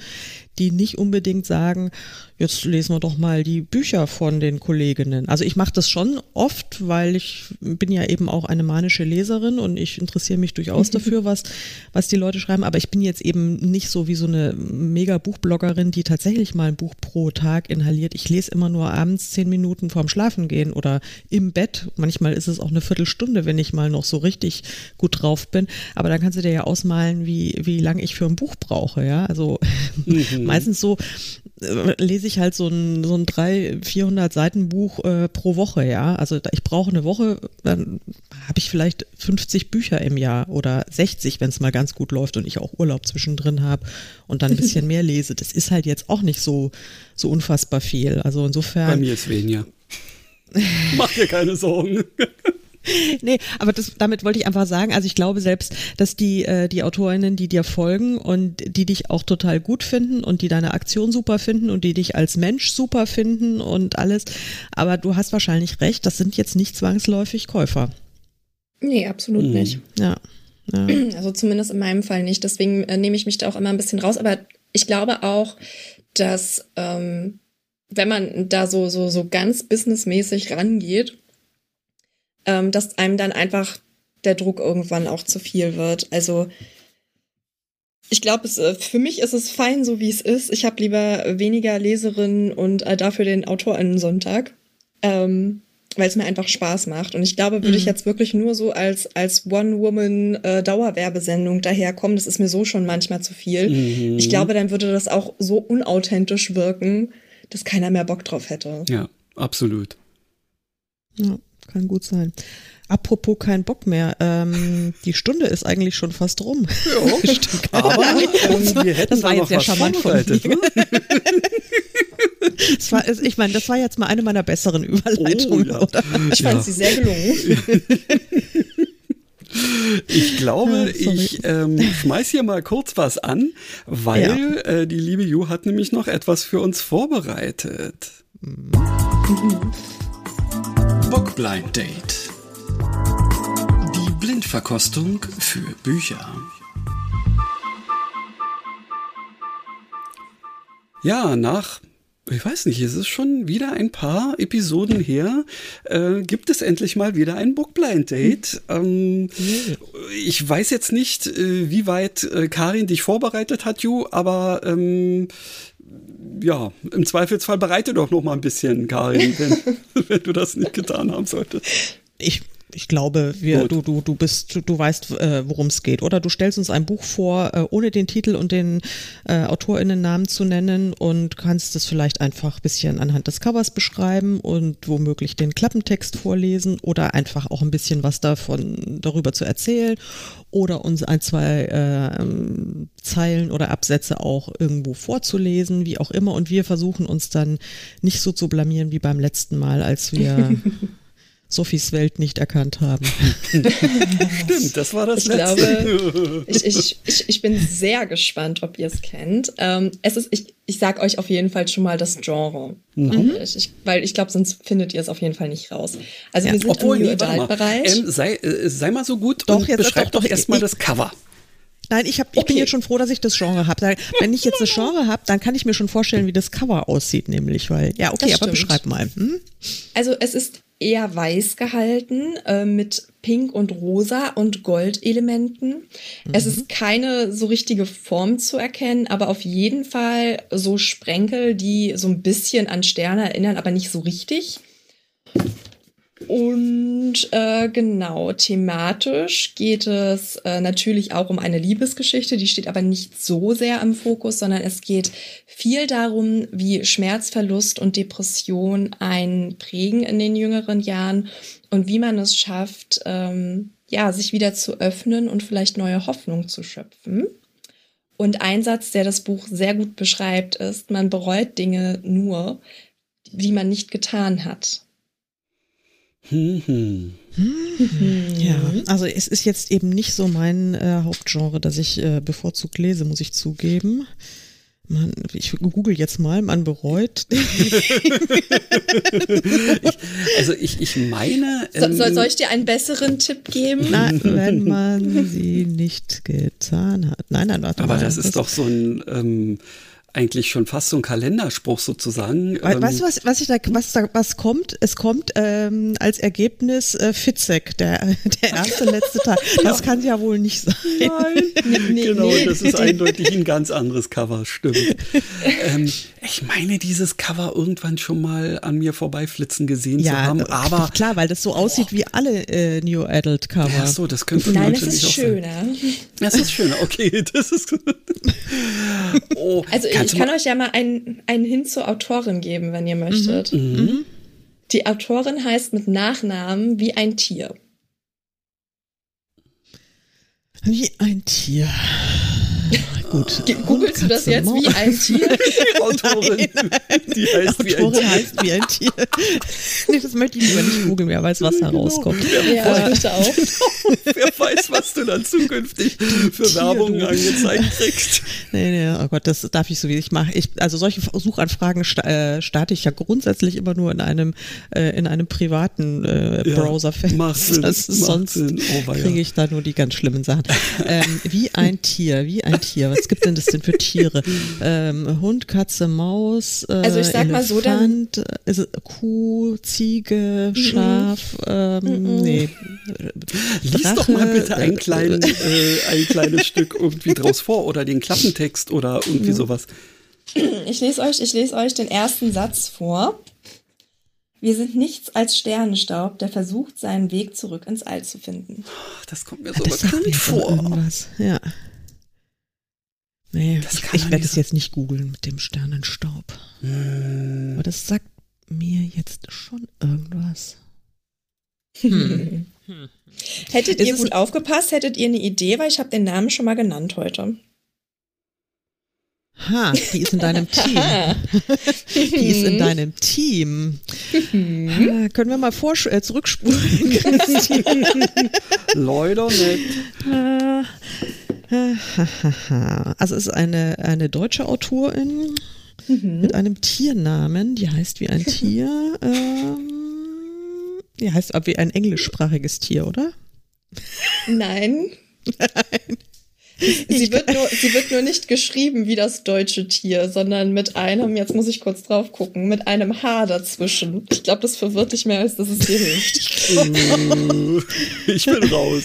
die nicht unbedingt sagen, jetzt lesen wir doch mal die Bücher von den Kolleginnen. Also ich mache das schon oft, weil ich bin ja eben auch eine manische Leserin und ich interessiere mich durchaus dafür, was, was die Leute schreiben. Aber ich bin jetzt eben nicht so wie so eine mega Buchbloggerin, die tatsächlich mal ein Buch pro Tag inhaliert. Ich lese immer nur abends zehn Minuten vorm Schlafengehen oder im Bett. Manchmal ist es auch eine Viertelstunde, wenn ich mal noch so richtig gut drauf bin. Aber dann kannst du dir ja ausmalen, wie, wie lange ich für ein Buch brauche. Ja, also mhm. Meistens so äh, lese ich halt so ein, so ein 300, 400 Seiten Buch äh, pro Woche, ja. Also ich brauche eine Woche, dann habe ich vielleicht 50 Bücher im Jahr oder 60, wenn es mal ganz gut läuft und ich auch Urlaub zwischendrin habe und dann ein bisschen [LAUGHS] mehr lese. Das ist halt jetzt auch nicht so, so unfassbar viel. Also insofern. Bei mir ist weniger. [LAUGHS] Mach dir keine Sorgen. [LAUGHS] [LAUGHS] nee, aber das, damit wollte ich einfach sagen, also ich glaube selbst, dass die, äh, die Autorinnen, die dir folgen und die dich auch total gut finden und die deine Aktion super finden und die dich als Mensch super finden und alles, aber du hast wahrscheinlich recht, das sind jetzt nicht zwangsläufig Käufer. Nee, absolut mhm. nicht. Ja. ja. [CLEARS THROAT] Also zumindest in meinem Fall nicht. Deswegen äh, nehme ich mich da auch immer ein bisschen raus. Aber ich glaube auch, dass ähm, wenn man da so, so, so ganz businessmäßig rangeht, ähm, dass einem dann einfach der Druck irgendwann auch zu viel wird. Also ich glaube, äh, für mich ist es fein, so wie es ist. Ich habe lieber weniger Leserinnen und äh, dafür den AutorInnen-Sonntag, ähm, weil es mir einfach Spaß macht. Und ich glaube, würde mhm. ich jetzt wirklich nur so als, als One-Woman-Dauerwerbesendung äh, daherkommen, das ist mir so schon manchmal zu viel. Mhm. Ich glaube, dann würde das auch so unauthentisch wirken, dass keiner mehr Bock drauf hätte. Ja, absolut. Ja kann gut sein. Apropos kein Bock mehr. Ähm, die Stunde ist eigentlich schon fast rum. Ja, [LAUGHS] aber [LAUGHS] das war, wir hätten das war jetzt sehr charmant von mir. Ne? [LAUGHS] das war, ich meine, das war jetzt mal eine meiner besseren Überleitungen. Oh, ja. Ich fand ja. sie sehr gelungen. Ich glaube, ja, ich ähm, schmeiß hier mal kurz was an, weil ja. äh, die liebe Ju hat nämlich noch etwas für uns vorbereitet. Mhm. Bookblind Date. Die Blindverkostung für Bücher. Ja, nach ich weiß nicht, es ist schon wieder ein paar Episoden her, äh, gibt es endlich mal wieder ein Bookblind Date. Ähm, ich weiß jetzt nicht, äh, wie weit äh, Karin dich vorbereitet hat, Ju, aber ähm, ja, im Zweifelsfall bereite doch noch mal ein bisschen, Karin, wenn, [LAUGHS] wenn du das nicht getan haben solltest. Ich ich glaube, wir, du, du, du bist, du, du weißt, äh, worum es geht. Oder du stellst uns ein Buch vor, äh, ohne den Titel und den äh, AutorInnennamen zu nennen und kannst es vielleicht einfach ein bisschen anhand des Covers beschreiben und womöglich den Klappentext vorlesen oder einfach auch ein bisschen was davon darüber zu erzählen oder uns ein, zwei äh, Zeilen oder Absätze auch irgendwo vorzulesen, wie auch immer. Und wir versuchen uns dann nicht so zu blamieren wie beim letzten Mal, als wir [LAUGHS] Sophies Welt nicht erkannt haben. [LAUGHS] Stimmt, das war das ich Letzte. Glaube, [LAUGHS] ich, ich, ich, ich bin sehr gespannt, ob ihr es kennt. Ähm, es ist, ich, ich sag euch auf jeden Fall schon mal das Genre. Mhm. Ich, weil ich glaube, sonst findet ihr es auf jeden Fall nicht raus. Also ja, wir sind obwohl, im New Adult-Bereich. Ähm, sei, äh, sei mal so gut doch, und jetzt beschreib doch, doch erstmal das Cover. Nein, ich, hab, ich okay. bin jetzt schon froh, dass ich das Genre habe. Wenn ich jetzt das Genre habe, dann kann ich mir schon vorstellen, wie das Cover aussieht, nämlich, weil, ja, okay, aber beschreib mal. Hm? Also es ist eher weiß gehalten äh, mit Pink und Rosa und Goldelementen. Mhm. Es ist keine so richtige Form zu erkennen, aber auf jeden Fall so Sprenkel, die so ein bisschen an Sterne erinnern, aber nicht so richtig. Und äh, genau, thematisch geht es äh, natürlich auch um eine Liebesgeschichte, die steht aber nicht so sehr im Fokus, sondern es geht viel darum, wie Schmerzverlust und Depression einen prägen in den jüngeren Jahren und wie man es schafft, ähm, ja, sich wieder zu öffnen und vielleicht neue Hoffnung zu schöpfen. Und ein Satz, der das Buch sehr gut beschreibt, ist, man bereut Dinge nur, die man nicht getan hat. Hm, Ja, also es ist jetzt eben nicht so mein äh, Hauptgenre, das ich äh, bevorzugt lese, muss ich zugeben. Man, ich google jetzt mal, man bereut. [LAUGHS] ich, also ich, ich meine. Ähm, so, soll ich dir einen besseren Tipp geben? Na, wenn [LAUGHS] man sie nicht getan hat. Nein, nein, warte Aber mal. das ist doch so ein ähm, eigentlich schon fast so ein Kalenderspruch sozusagen. We ähm, weißt du, was, was, ich da, was, da, was kommt? Es kommt ähm, als Ergebnis äh, Fitzek, der, [LAUGHS] der erste letzte Tag. [LAUGHS] Das ja. kann ja wohl nicht sein. Nein, [LAUGHS] nee, genau, nee. das ist eindeutig ein ganz anderes Cover, stimmt. ähm, ich meine, dieses Cover irgendwann schon mal an mir vorbeiflitzen gesehen ja, zu haben, aber. Klar, weil das so aussieht oh. wie alle äh, New Adult Cover. Ach so, das könnte Nein, das ist schöner. Sein. Das ist schöner, okay, [LAUGHS] das ist. oh, also ich kann euch ja mal einen, einen Hin zur Autorin geben, wenn ihr möchtet. Mhm. Mhm. Die Autorin heißt mit Nachnamen wie ein Tier. Wie ein Tier. Gut. Googlest du das jetzt wie ein Tier? [LAUGHS] Autorin, [LAUGHS] die heißt wie ein Tier. heißt wie ein Tier. nee, das möchte ich lieber nicht googeln, wer weiß, was da genau. rauskommt. Wer, ja, weiß, auch. [LAUGHS] wer weiß, was du dann zukünftig für Tier, Werbung angezeigt kriegst. Nee, nee, oh Gott, das darf ich so wie ich mache. Ich, also solche Suchanfragen äh, starte ich ja grundsätzlich immer nur in einem, äh, in einem privaten äh, ja, Browser-Fenster. Sonst oh, kriege ich da nur die ganz schlimmen Sachen. Ähm, wie ein Tier, wie ein Tier was gibt denn das denn für Tiere? [LAUGHS] Ähm, Hund, Katze, Maus, äh, also ich sag Elefant, mal so, dann also Kuh, Ziege, Schaf, ähm, mm nee. Lies Drache, doch mal bitte ein, klein, [LAUGHS] äh, ein kleines Stück irgendwie draus vor oder den Klappentext oder irgendwie sowas. Ich lese euch, ich lese euch den ersten Satz vor. Wir sind nichts als Sternenstaub, der versucht, seinen Weg zurück ins All zu finden. Das kommt mir so bekannt vor. Ja. Nee, das ich, ich werde es jetzt nicht googeln mit dem Sternenstaub. Hm. Aber das sagt mir jetzt schon irgendwas. Hm. Hm. Hättet ihr gut aufgepasst, hättet ihr eine Idee, weil ich habe den Namen schon mal genannt heute. Ha, die ist in deinem Team. [LAUGHS] die ist in deinem Team. ha, können wir mal äh, zurückspulen? [LAUGHS] Leider nicht. Also es ist eine, eine deutsche Autorin mhm. mit einem Tiernamen, die heißt wie ein Tier. Ähm, die heißt aber wie ein englischsprachiges Tier, oder? Nein. [LAUGHS] Nein. Sie wird, nur, sie wird nur nicht geschrieben wie das deutsche Tier, sondern mit einem, jetzt muss ich kurz drauf gucken, mit einem H dazwischen. Ich glaube, das verwirrt dich mehr, als dass es dir hilft. ich bin raus.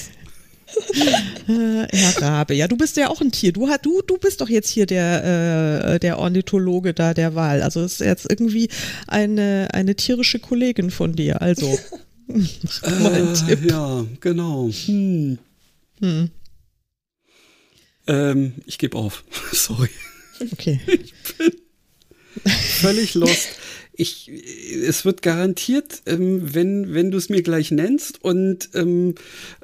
Herr Rabe, ja, du bist ja auch ein Tier. Du, du, du bist doch jetzt hier der, äh, der Ornithologe da der Wahl. Also ist jetzt irgendwie eine, eine tierische Kollegin von dir. Also. [LAUGHS] Äh, ja, genau. Hm. Hm. Ähm, ich gebe auf. [LAUGHS] Sorry. Okay. [LAUGHS] Ich bin völlig lost. Ich, es wird garantiert, ähm, wenn, wenn du es mir gleich nennst und ähm,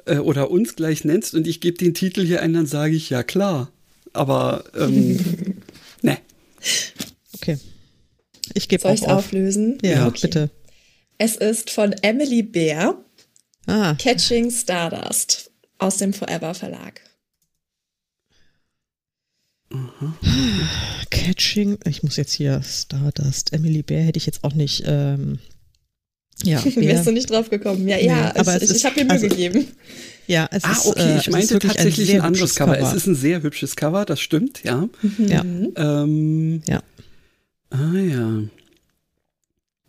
äh, oder uns gleich nennst und ich gebe den Titel hier ein, dann sage ich ja klar. Aber ähm, [LAUGHS] ne. Okay. Ich gebe Soll ich auf. auflösen? Ja, ja. Okay. bitte. Es ist von Emily Bear. Ah. Catching Stardust aus dem Forever Verlag. Aha. Catching, ich muss jetzt hier Stardust, Emily Bear hätte ich jetzt auch nicht. Ähm, ja, [LAUGHS] wärst du nicht drauf gekommen? Ja, ja, nee, aber ich, ich habe mir Mühe also, gegeben. Ja, es ah, ist. okay, ich meinte tatsächlich ein, ein anderes Cover. Cover. Es ist ein sehr hübsches Cover, das stimmt, ja. Mhm. Ja. Ähm, ja. Ah ja.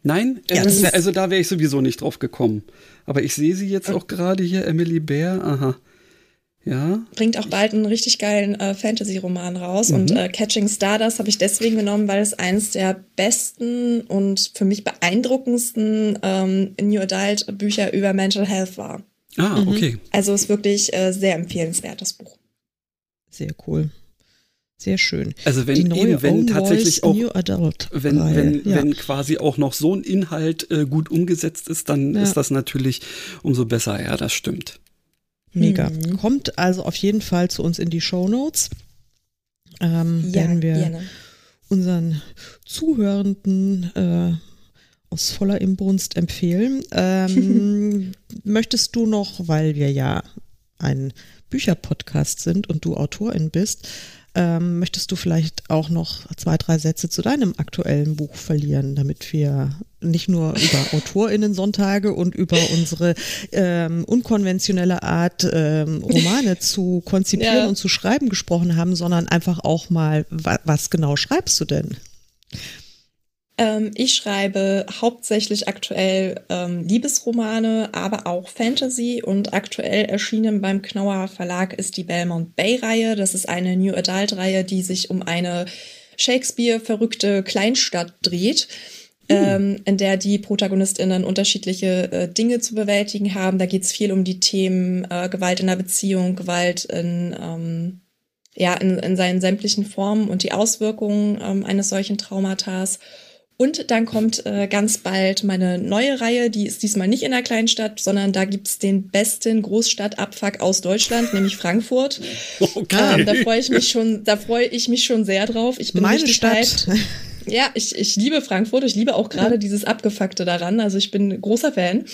Nein, ja, also da wäre ich sowieso nicht drauf gekommen. Aber ich sehe sie jetzt auch gerade hier, Emily Bear. Aha. Ja. Bringt auch bald einen richtig geilen äh, Fantasy-Roman raus. Mhm. Und äh, Catching Stardust habe ich deswegen genommen, weil es eines der besten und für mich beeindruckendsten ähm, New Adult-Bücher über Mental Health war. Ah, mhm. okay. Also ist wirklich äh, sehr empfehlenswert, das Buch. Sehr cool. Sehr schön. Also wenn, eben, wenn tatsächlich auch, wenn, wenn, ja. wenn quasi auch noch so ein Inhalt äh, gut umgesetzt ist, dann ja. ist das natürlich umso besser. Ja, das stimmt. Mega. Mhm. Kommt also auf jeden Fall zu uns in die Show Notes. Ähm, ja, werden wir gerne. unseren Zuhörenden äh, aus voller Imbrunst empfehlen. Ähm, [LAUGHS] möchtest du noch, weil wir ja ein Bücherpodcast sind und du Autorin bist, ähm, möchtest du vielleicht auch noch zwei, drei Sätze zu deinem aktuellen Buch verlieren, damit wir nicht nur über AutorInnen-Sonntage und über unsere ähm, unkonventionelle Art, ähm, Romane [LAUGHS] zu konzipieren ja. und zu schreiben gesprochen haben, sondern einfach auch mal, wa was genau schreibst du denn? Ähm, ich schreibe hauptsächlich aktuell ähm, Liebesromane, aber auch Fantasy und aktuell erschienen beim Knauer Verlag ist die Belmont Bay Reihe. Das ist eine New Adult Reihe, die sich um eine Shakespeare-verrückte Kleinstadt dreht. Ähm, in der die ProtagonistInnen unterschiedliche äh, Dinge zu bewältigen haben. Da geht es viel um die Themen äh, Gewalt in der Beziehung, Gewalt in, ähm, ja, in, in seinen sämtlichen Formen und die Auswirkungen ähm, eines solchen Traumatas. Und dann kommt äh, ganz bald meine neue Reihe, die ist diesmal nicht in einer kleinen Stadt, sondern da gibt's den besten Großstadtabfuck aus Deutschland, nämlich Frankfurt. [LAUGHS] Okay. Ähm, da freue ich mich schon, da freue ich mich schon sehr drauf. Ich bin meine Stadt. Hyped. Ja, ich, ich liebe Frankfurt. Ich liebe auch gerade dieses Abgefuckte daran. Also ich bin großer Fan.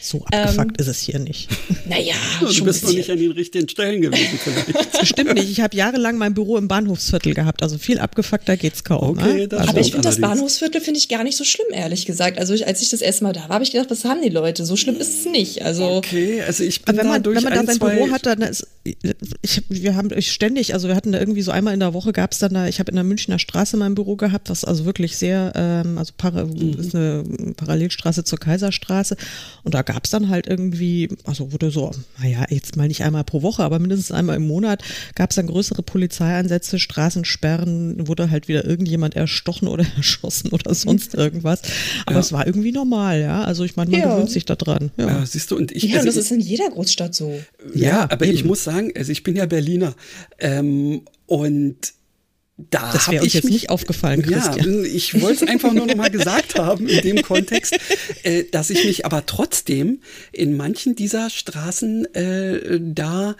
So abgefuckt ähm, ist es hier nicht. [LAUGHS] Naja, ja, du bist noch nicht an den richtigen Stellen gewesen vielleicht. [LAUGHS] Stimmt nicht. Ich habe jahrelang mein Büro im Bahnhofsviertel gehabt. Also viel abgefuckter geht's kaum. Okay, ne? also, aber ich finde das Bahnhofsviertel finde ich gar nicht so schlimm, ehrlich gesagt. Also ich, als ich das erste Mal da war, habe ich gedacht, was haben die Leute? So schlimm ist es nicht. Also okay, also ich bin wenn man, da durch wenn man da sein Büro hat, dann ist, ich, wir haben ständig, also wir hatten da irgendwie so einmal in der Woche gab es dann da, ich habe in der Münchner Straße mein Büro gehabt, was also wirklich sehr ähm, also para, mhm. ist eine Parallelstraße zur Kaiserstraße. Und da gab es dann halt irgendwie, also wurde so, naja, jetzt mal nicht einmal pro Woche, aber mindestens einmal im Monat gab es dann größere Polizeieinsätze, Straßensperren, wurde halt wieder irgendjemand erstochen oder [LAUGHS] erschossen oder sonst irgendwas. Aber ja. es war irgendwie normal, ja. Also ich meine, man ja. gewöhnt sich da dran. Ja. ja. siehst du, und ich. Ja, also das ist in jeder Großstadt so. Ja, aber eben. ich muss sagen, also ich bin ja Berliner. Ähm, und da das wäre uns jetzt mich, nicht aufgefallen, Christian. Ja, ich wollte es einfach nur noch mal gesagt haben in dem Kontext, [LAUGHS] äh, dass ich mich aber trotzdem in manchen dieser Straßen äh, da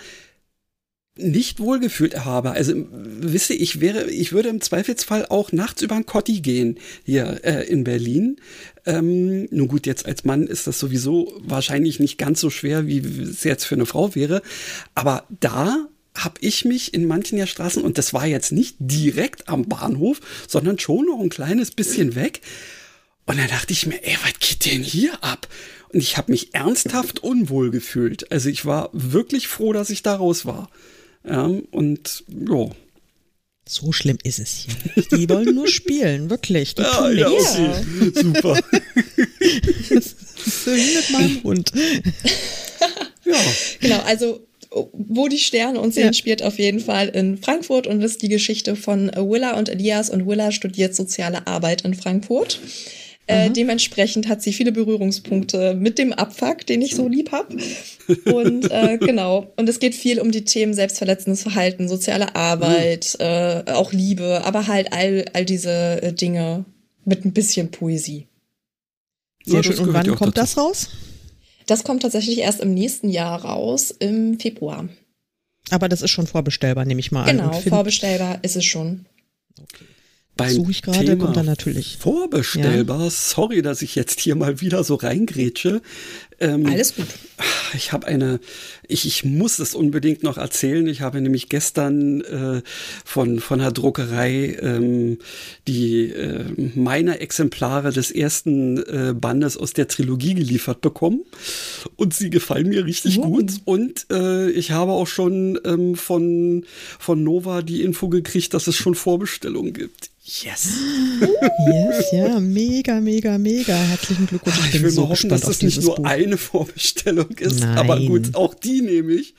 nicht wohlgefühlt habe. Also wisse ich wäre, ich würde im Zweifelsfall auch nachts über ein Kotti gehen hier äh, in Berlin. Ähm, nun gut, jetzt als Mann ist das sowieso wahrscheinlich nicht ganz so schwer, wie es jetzt für eine Frau wäre. Aber da habe ich mich in manchen der Straßen, und das war jetzt nicht direkt am Bahnhof, sondern schon noch ein kleines bisschen weg. Und dann dachte ich mir, ey, was geht denn hier ab? Und ich habe mich ernsthaft unwohl gefühlt. Also ich war wirklich froh, dass ich da raus war. Ja, und ja. So schlimm ist es hier nicht. Die wollen nur spielen, wirklich. Die [LAUGHS] ja, ja, okay. Super. [LAUGHS] so wie mit meinem Hund. ja. [LAUGHS] Genau, also wo die Sterne uns sehen, ja. spielt auf jeden Fall in Frankfurt und ist die Geschichte von Willa und Elias und Willa studiert soziale Arbeit in Frankfurt. Äh, dementsprechend hat sie viele Berührungspunkte mit dem Abfuck, den ich so lieb habe. Und äh, [LAUGHS] genau. Und es geht viel um die Themen selbstverletzendes Verhalten, soziale Arbeit, mhm. äh, auch Liebe, aber halt all, all diese äh, Dinge mit ein bisschen Poesie. Sehr ja, schön. Und wann kommt dazu. das raus? Das kommt tatsächlich erst im nächsten Jahr raus, im Februar. Aber das ist schon vorbestellbar, nehme ich mal genau, an. Genau, vorbestellbar ist es schon. Okay beim Suche ich gerade, kommt dann natürlich. Vorbestellbar, ja. sorry, dass ich jetzt hier mal wieder so reingrätsche. Ähm, Alles gut. Ich habe eine, ich, ich muss es unbedingt noch erzählen. Ich habe nämlich gestern äh, von, von der Druckerei ähm, die äh, meine Exemplare des ersten äh, Bandes aus der Trilogie geliefert bekommen. Und sie gefallen mir richtig oh. gut. Und äh, ich habe auch schon ähm, von, von Nova die Info gekriegt, dass es schon Vorbestellungen gibt. Yes. yes, ja, mega, mega, mega. Herzlichen Glückwunsch. Ich, ich will so hoffen, dass es nicht nur Buch. Eine Vorbestellung ist, Nein. aber gut, auch die nehme ich.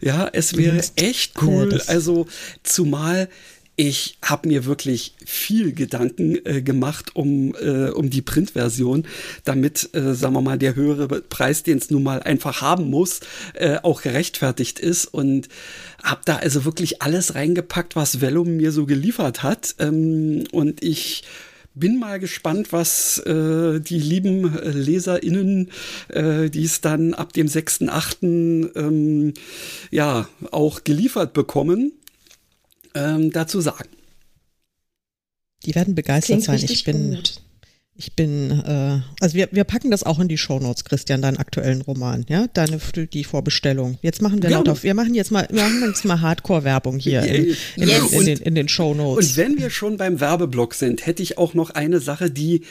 Ja, es wäre echt cool. Also, zumal ich habe mir wirklich viel Gedanken äh, gemacht um, äh, um die Printversion, damit, äh, sagen wir mal, der höhere Preis, den es nun mal einfach haben muss, äh, auch gerechtfertigt ist. Und habe da also wirklich alles reingepackt, was Vellum mir so geliefert hat. Ähm, und ich bin mal gespannt, was äh, die lieben äh, LeserInnen, äh, die es dann ab dem 6.8. Ähm, ja auch geliefert bekommen ähm, dazu sagen. Die werden begeistert Klingt sein. Ich bin, gut. Ich bin, äh, also wir, wir packen das auch in die Shownotes, Christian, deinen aktuellen Roman, ja, deine die Vorbestellung. Jetzt machen wir ja. lauter, wir machen jetzt mal, wir machen jetzt mal Hardcore-Werbung hier in, in, yes. in, in, den, in den Shownotes. Und wenn wir schon beim Werbeblock sind, hätte ich auch noch eine Sache, die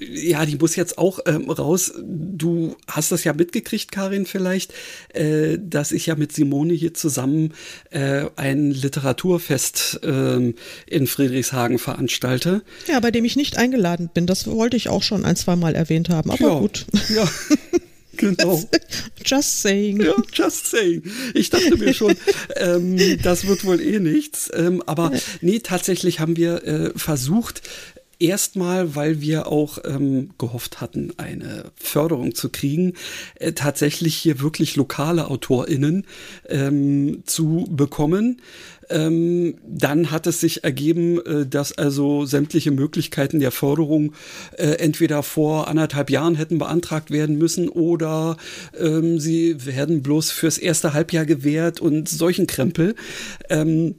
ja, die muss jetzt auch ähm, raus. Du hast das ja mitgekriegt, Karin, vielleicht, äh, dass ich ja mit Simone hier zusammen äh, ein Literaturfest äh, in Friedrichshagen veranstalte. Ja, bei dem ich nicht eingeladen bin. Das wollte ich auch schon ein, zwei Mal erwähnt haben, aber ja, gut. Ja. [LAUGHS] Genau. [LAUGHS] Just saying. Ja, just saying. Ich dachte mir schon, ähm, das wird wohl eh nichts. Ähm, aber nee, tatsächlich haben wir äh, versucht, erstmal, weil wir auch ähm, gehofft hatten, eine Förderung zu kriegen, äh, tatsächlich hier wirklich lokale AutorInnen ähm, zu bekommen. Ähm, dann hat es sich ergeben, äh, dass also sämtliche Möglichkeiten der Förderung äh, entweder vor anderthalb Jahren hätten beantragt werden müssen oder ähm, sie werden bloß fürs erste Halbjahr gewährt und solchen Krempel. Ähm,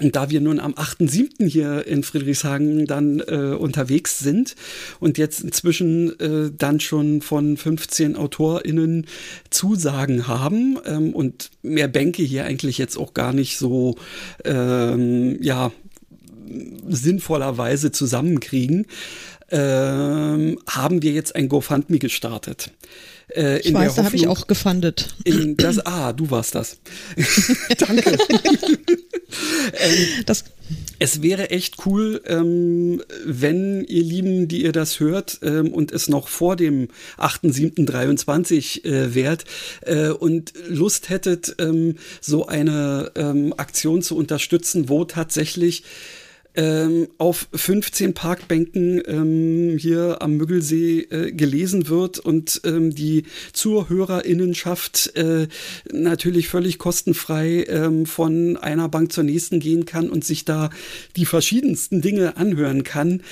und da wir nun am 8.7. hier in Friedrichshagen dann äh, unterwegs sind und jetzt inzwischen äh, dann schon von 15 AutorInnen Zusagen haben ähm, und mehr Bänke hier eigentlich jetzt auch gar nicht so, ähm, ja, sinnvollerweise zusammenkriegen, ähm, haben wir jetzt ein GoFundMe gestartet. Äh, ich weiß, da habe ich auch gefundet. Das, ah, du warst das. [LAUGHS] Danke. [LAUGHS] das es wäre echt cool, ähm, wenn ihr Lieben, die ihr das hört ähm, und es noch vor dem 8.7.23 äh, wärt äh, und Lust hättet, ähm, so eine ähm, Aktion zu unterstützen, wo tatsächlich ähm, auf 15 Parkbänken ähm, hier am Müggelsee äh, gelesen wird und ähm, die Zuhörerinnenschaft äh, natürlich völlig kostenfrei ähm, von einer Bank zur nächsten gehen kann und sich da die verschiedensten Dinge anhören kann.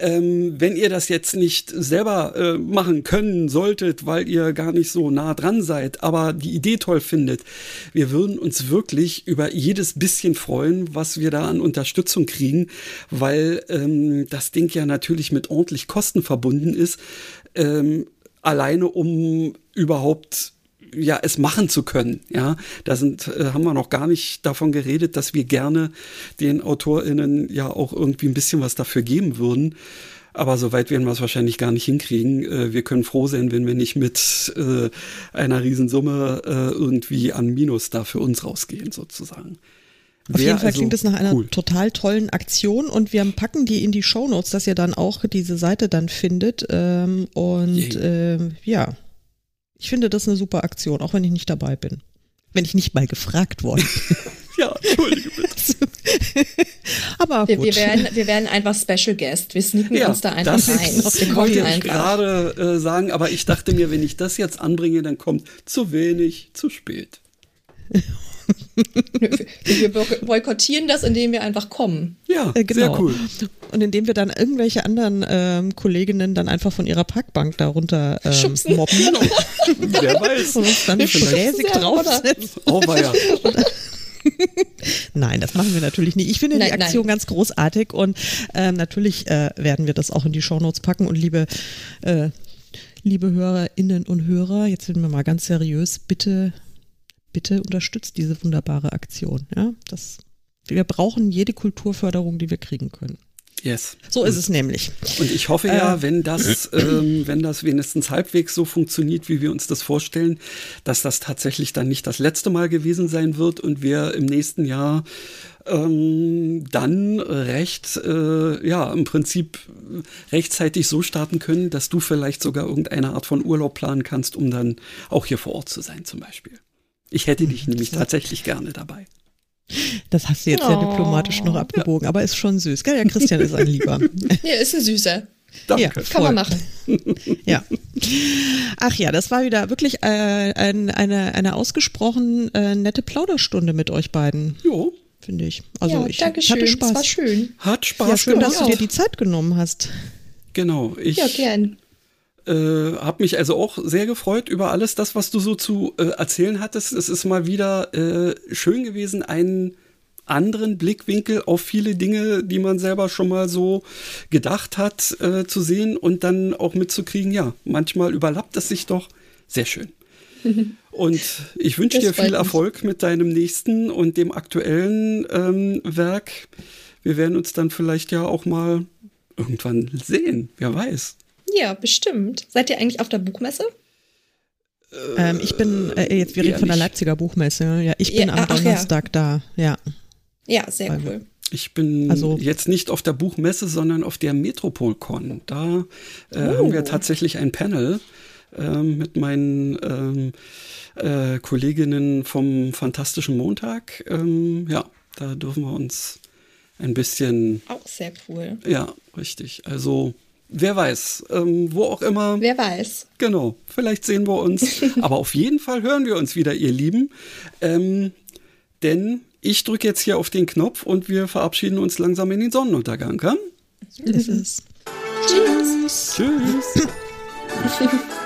Ähm, wenn ihr das jetzt nicht selber äh, machen können solltet, weil ihr gar nicht so nah dran seid, aber die Idee toll findet, wir würden uns wirklich über jedes bisschen freuen, was wir da an Unterstützung kriegen, weil ähm, das Ding ja natürlich mit ordentlich Kosten verbunden ist. Ähm, alleine um überhaupt ja, es machen zu können. Ja, da sind, äh, haben wir noch gar nicht davon geredet, dass wir gerne den AutorInnen ja auch irgendwie ein bisschen was dafür geben würden. Aber so weit werden wir es wahrscheinlich gar nicht hinkriegen. Äh, wir können froh sein, wenn wir nicht mit äh, einer Riesensumme äh, irgendwie an Minus da für uns rausgehen, sozusagen. Auf jeden Fall also klingt es nach einer cool. total tollen Aktion und wir packen die in die Show Notes, dass ihr dann auch diese Seite dann findet. Ähm, und äh, ja, ich finde das eine super Aktion, auch wenn ich nicht dabei bin. Wenn ich nicht mal gefragt worden bin. [LAUGHS] ja, entschuldige bitte. [LAUGHS] [LAUGHS] Aber wir, wir, werden, wir werden einfach Special Guest. Wir sneaken ja, uns da einfach das rein. Das wollte ich gerade äh, sagen, aber ich dachte mir, wenn ich das jetzt anbringe, dann kommt zu wenig, zu spät. Wir boykottieren das, indem wir einfach kommen. Ja, äh, genau. sehr cool. Und indem wir dann irgendwelche anderen ähm, Kolleginnen dann einfach von ihrer Parkbank darunter ähm, mobben. [LAUGHS] Wer weiß. Und uns dann fräsig draufsetzen. Oh, ja. [LAUGHS] Nein, das machen wir natürlich nicht. Ich finde nein, die Aktion nein. ganz großartig und äh, natürlich äh, werden wir das auch in die Shownotes packen. Und liebe, äh, liebe Hörerinnen und Hörer, jetzt sind wir mal ganz seriös, bitte, bitte unterstützt diese wunderbare Aktion. Ja, das, wir brauchen jede Kulturförderung, die wir kriegen können. Yes. So ist es nämlich. Und ich hoffe ja, äh, wenn das, ähm, wenn das wenigstens halbwegs so funktioniert, wie wir uns das vorstellen, dass das tatsächlich dann nicht das letzte Mal gewesen sein wird und wir im nächsten Jahr ähm, dann recht, äh, ja, im Prinzip rechtzeitig so starten können, dass du vielleicht sogar irgendeine Art von Urlaub planen kannst, um dann auch hier vor Ort zu sein, zum Beispiel. Ich hätte dich nämlich tatsächlich gerne dabei. Das hast du jetzt oh. sehr diplomatisch noch abgebogen, aber ist schon süß. Gell? Ja, Christian ist ein Lieber. [LAUGHS] Ja, ist ein Süßer. Danke. Ja, kann man machen. [LAUGHS] ja. Ach ja, das war wieder wirklich äh, ein, eine, eine ausgesprochen äh, nette Plauderstunde mit euch beiden. Jo. Finde ich. Also ja, ich danke schön. hatte Spaß. Das war schön. Hat Spaß ja, schön, dass du dir die Zeit genommen hast. Genau. Ich, ja, gern. Äh, habe mich also auch sehr gefreut über alles das, was du so zu äh, erzählen hattest. Es ist mal wieder äh, schön gewesen, einen anderen Blickwinkel auf viele Dinge, die man selber schon mal so gedacht hat, äh, zu sehen und dann auch mitzukriegen, ja, manchmal überlappt es sich doch. Sehr schön. [LAUGHS] Und ich wünsche dir viel Erfolg mit deinem nächsten und dem aktuellen ähm, Werk. Wir werden uns dann vielleicht ja auch mal irgendwann sehen, wer weiß. Ja, bestimmt. Seid ihr eigentlich auf der Buchmesse? Ähm, ich bin, äh, jetzt wir reden von der Leipziger Buchmesse. Ja, ich bin ja, am Donnerstag ja. da. Ja. Ja, sehr Weil, cool. Ich bin also, jetzt nicht auf der Buchmesse, sondern auf der Metropolcon. Da äh, oh. haben wir tatsächlich ein Panel äh, mit meinen ähm, äh, Kolleginnen vom Fantastischen Montag. Ähm, ja, da dürfen wir uns ein bisschen. Auch sehr cool. Ja, richtig. Also Wer weiß, ähm, wo auch immer. Wer weiß. Genau, vielleicht sehen wir uns. [LAUGHS] Aber auf jeden Fall hören wir uns wieder, ihr Lieben. Ähm, denn ich drücke jetzt hier auf den Knopf und wir verabschieden uns langsam in den Sonnenuntergang. Ja? Ist es. Tschüss. Tschüss. [LAUGHS]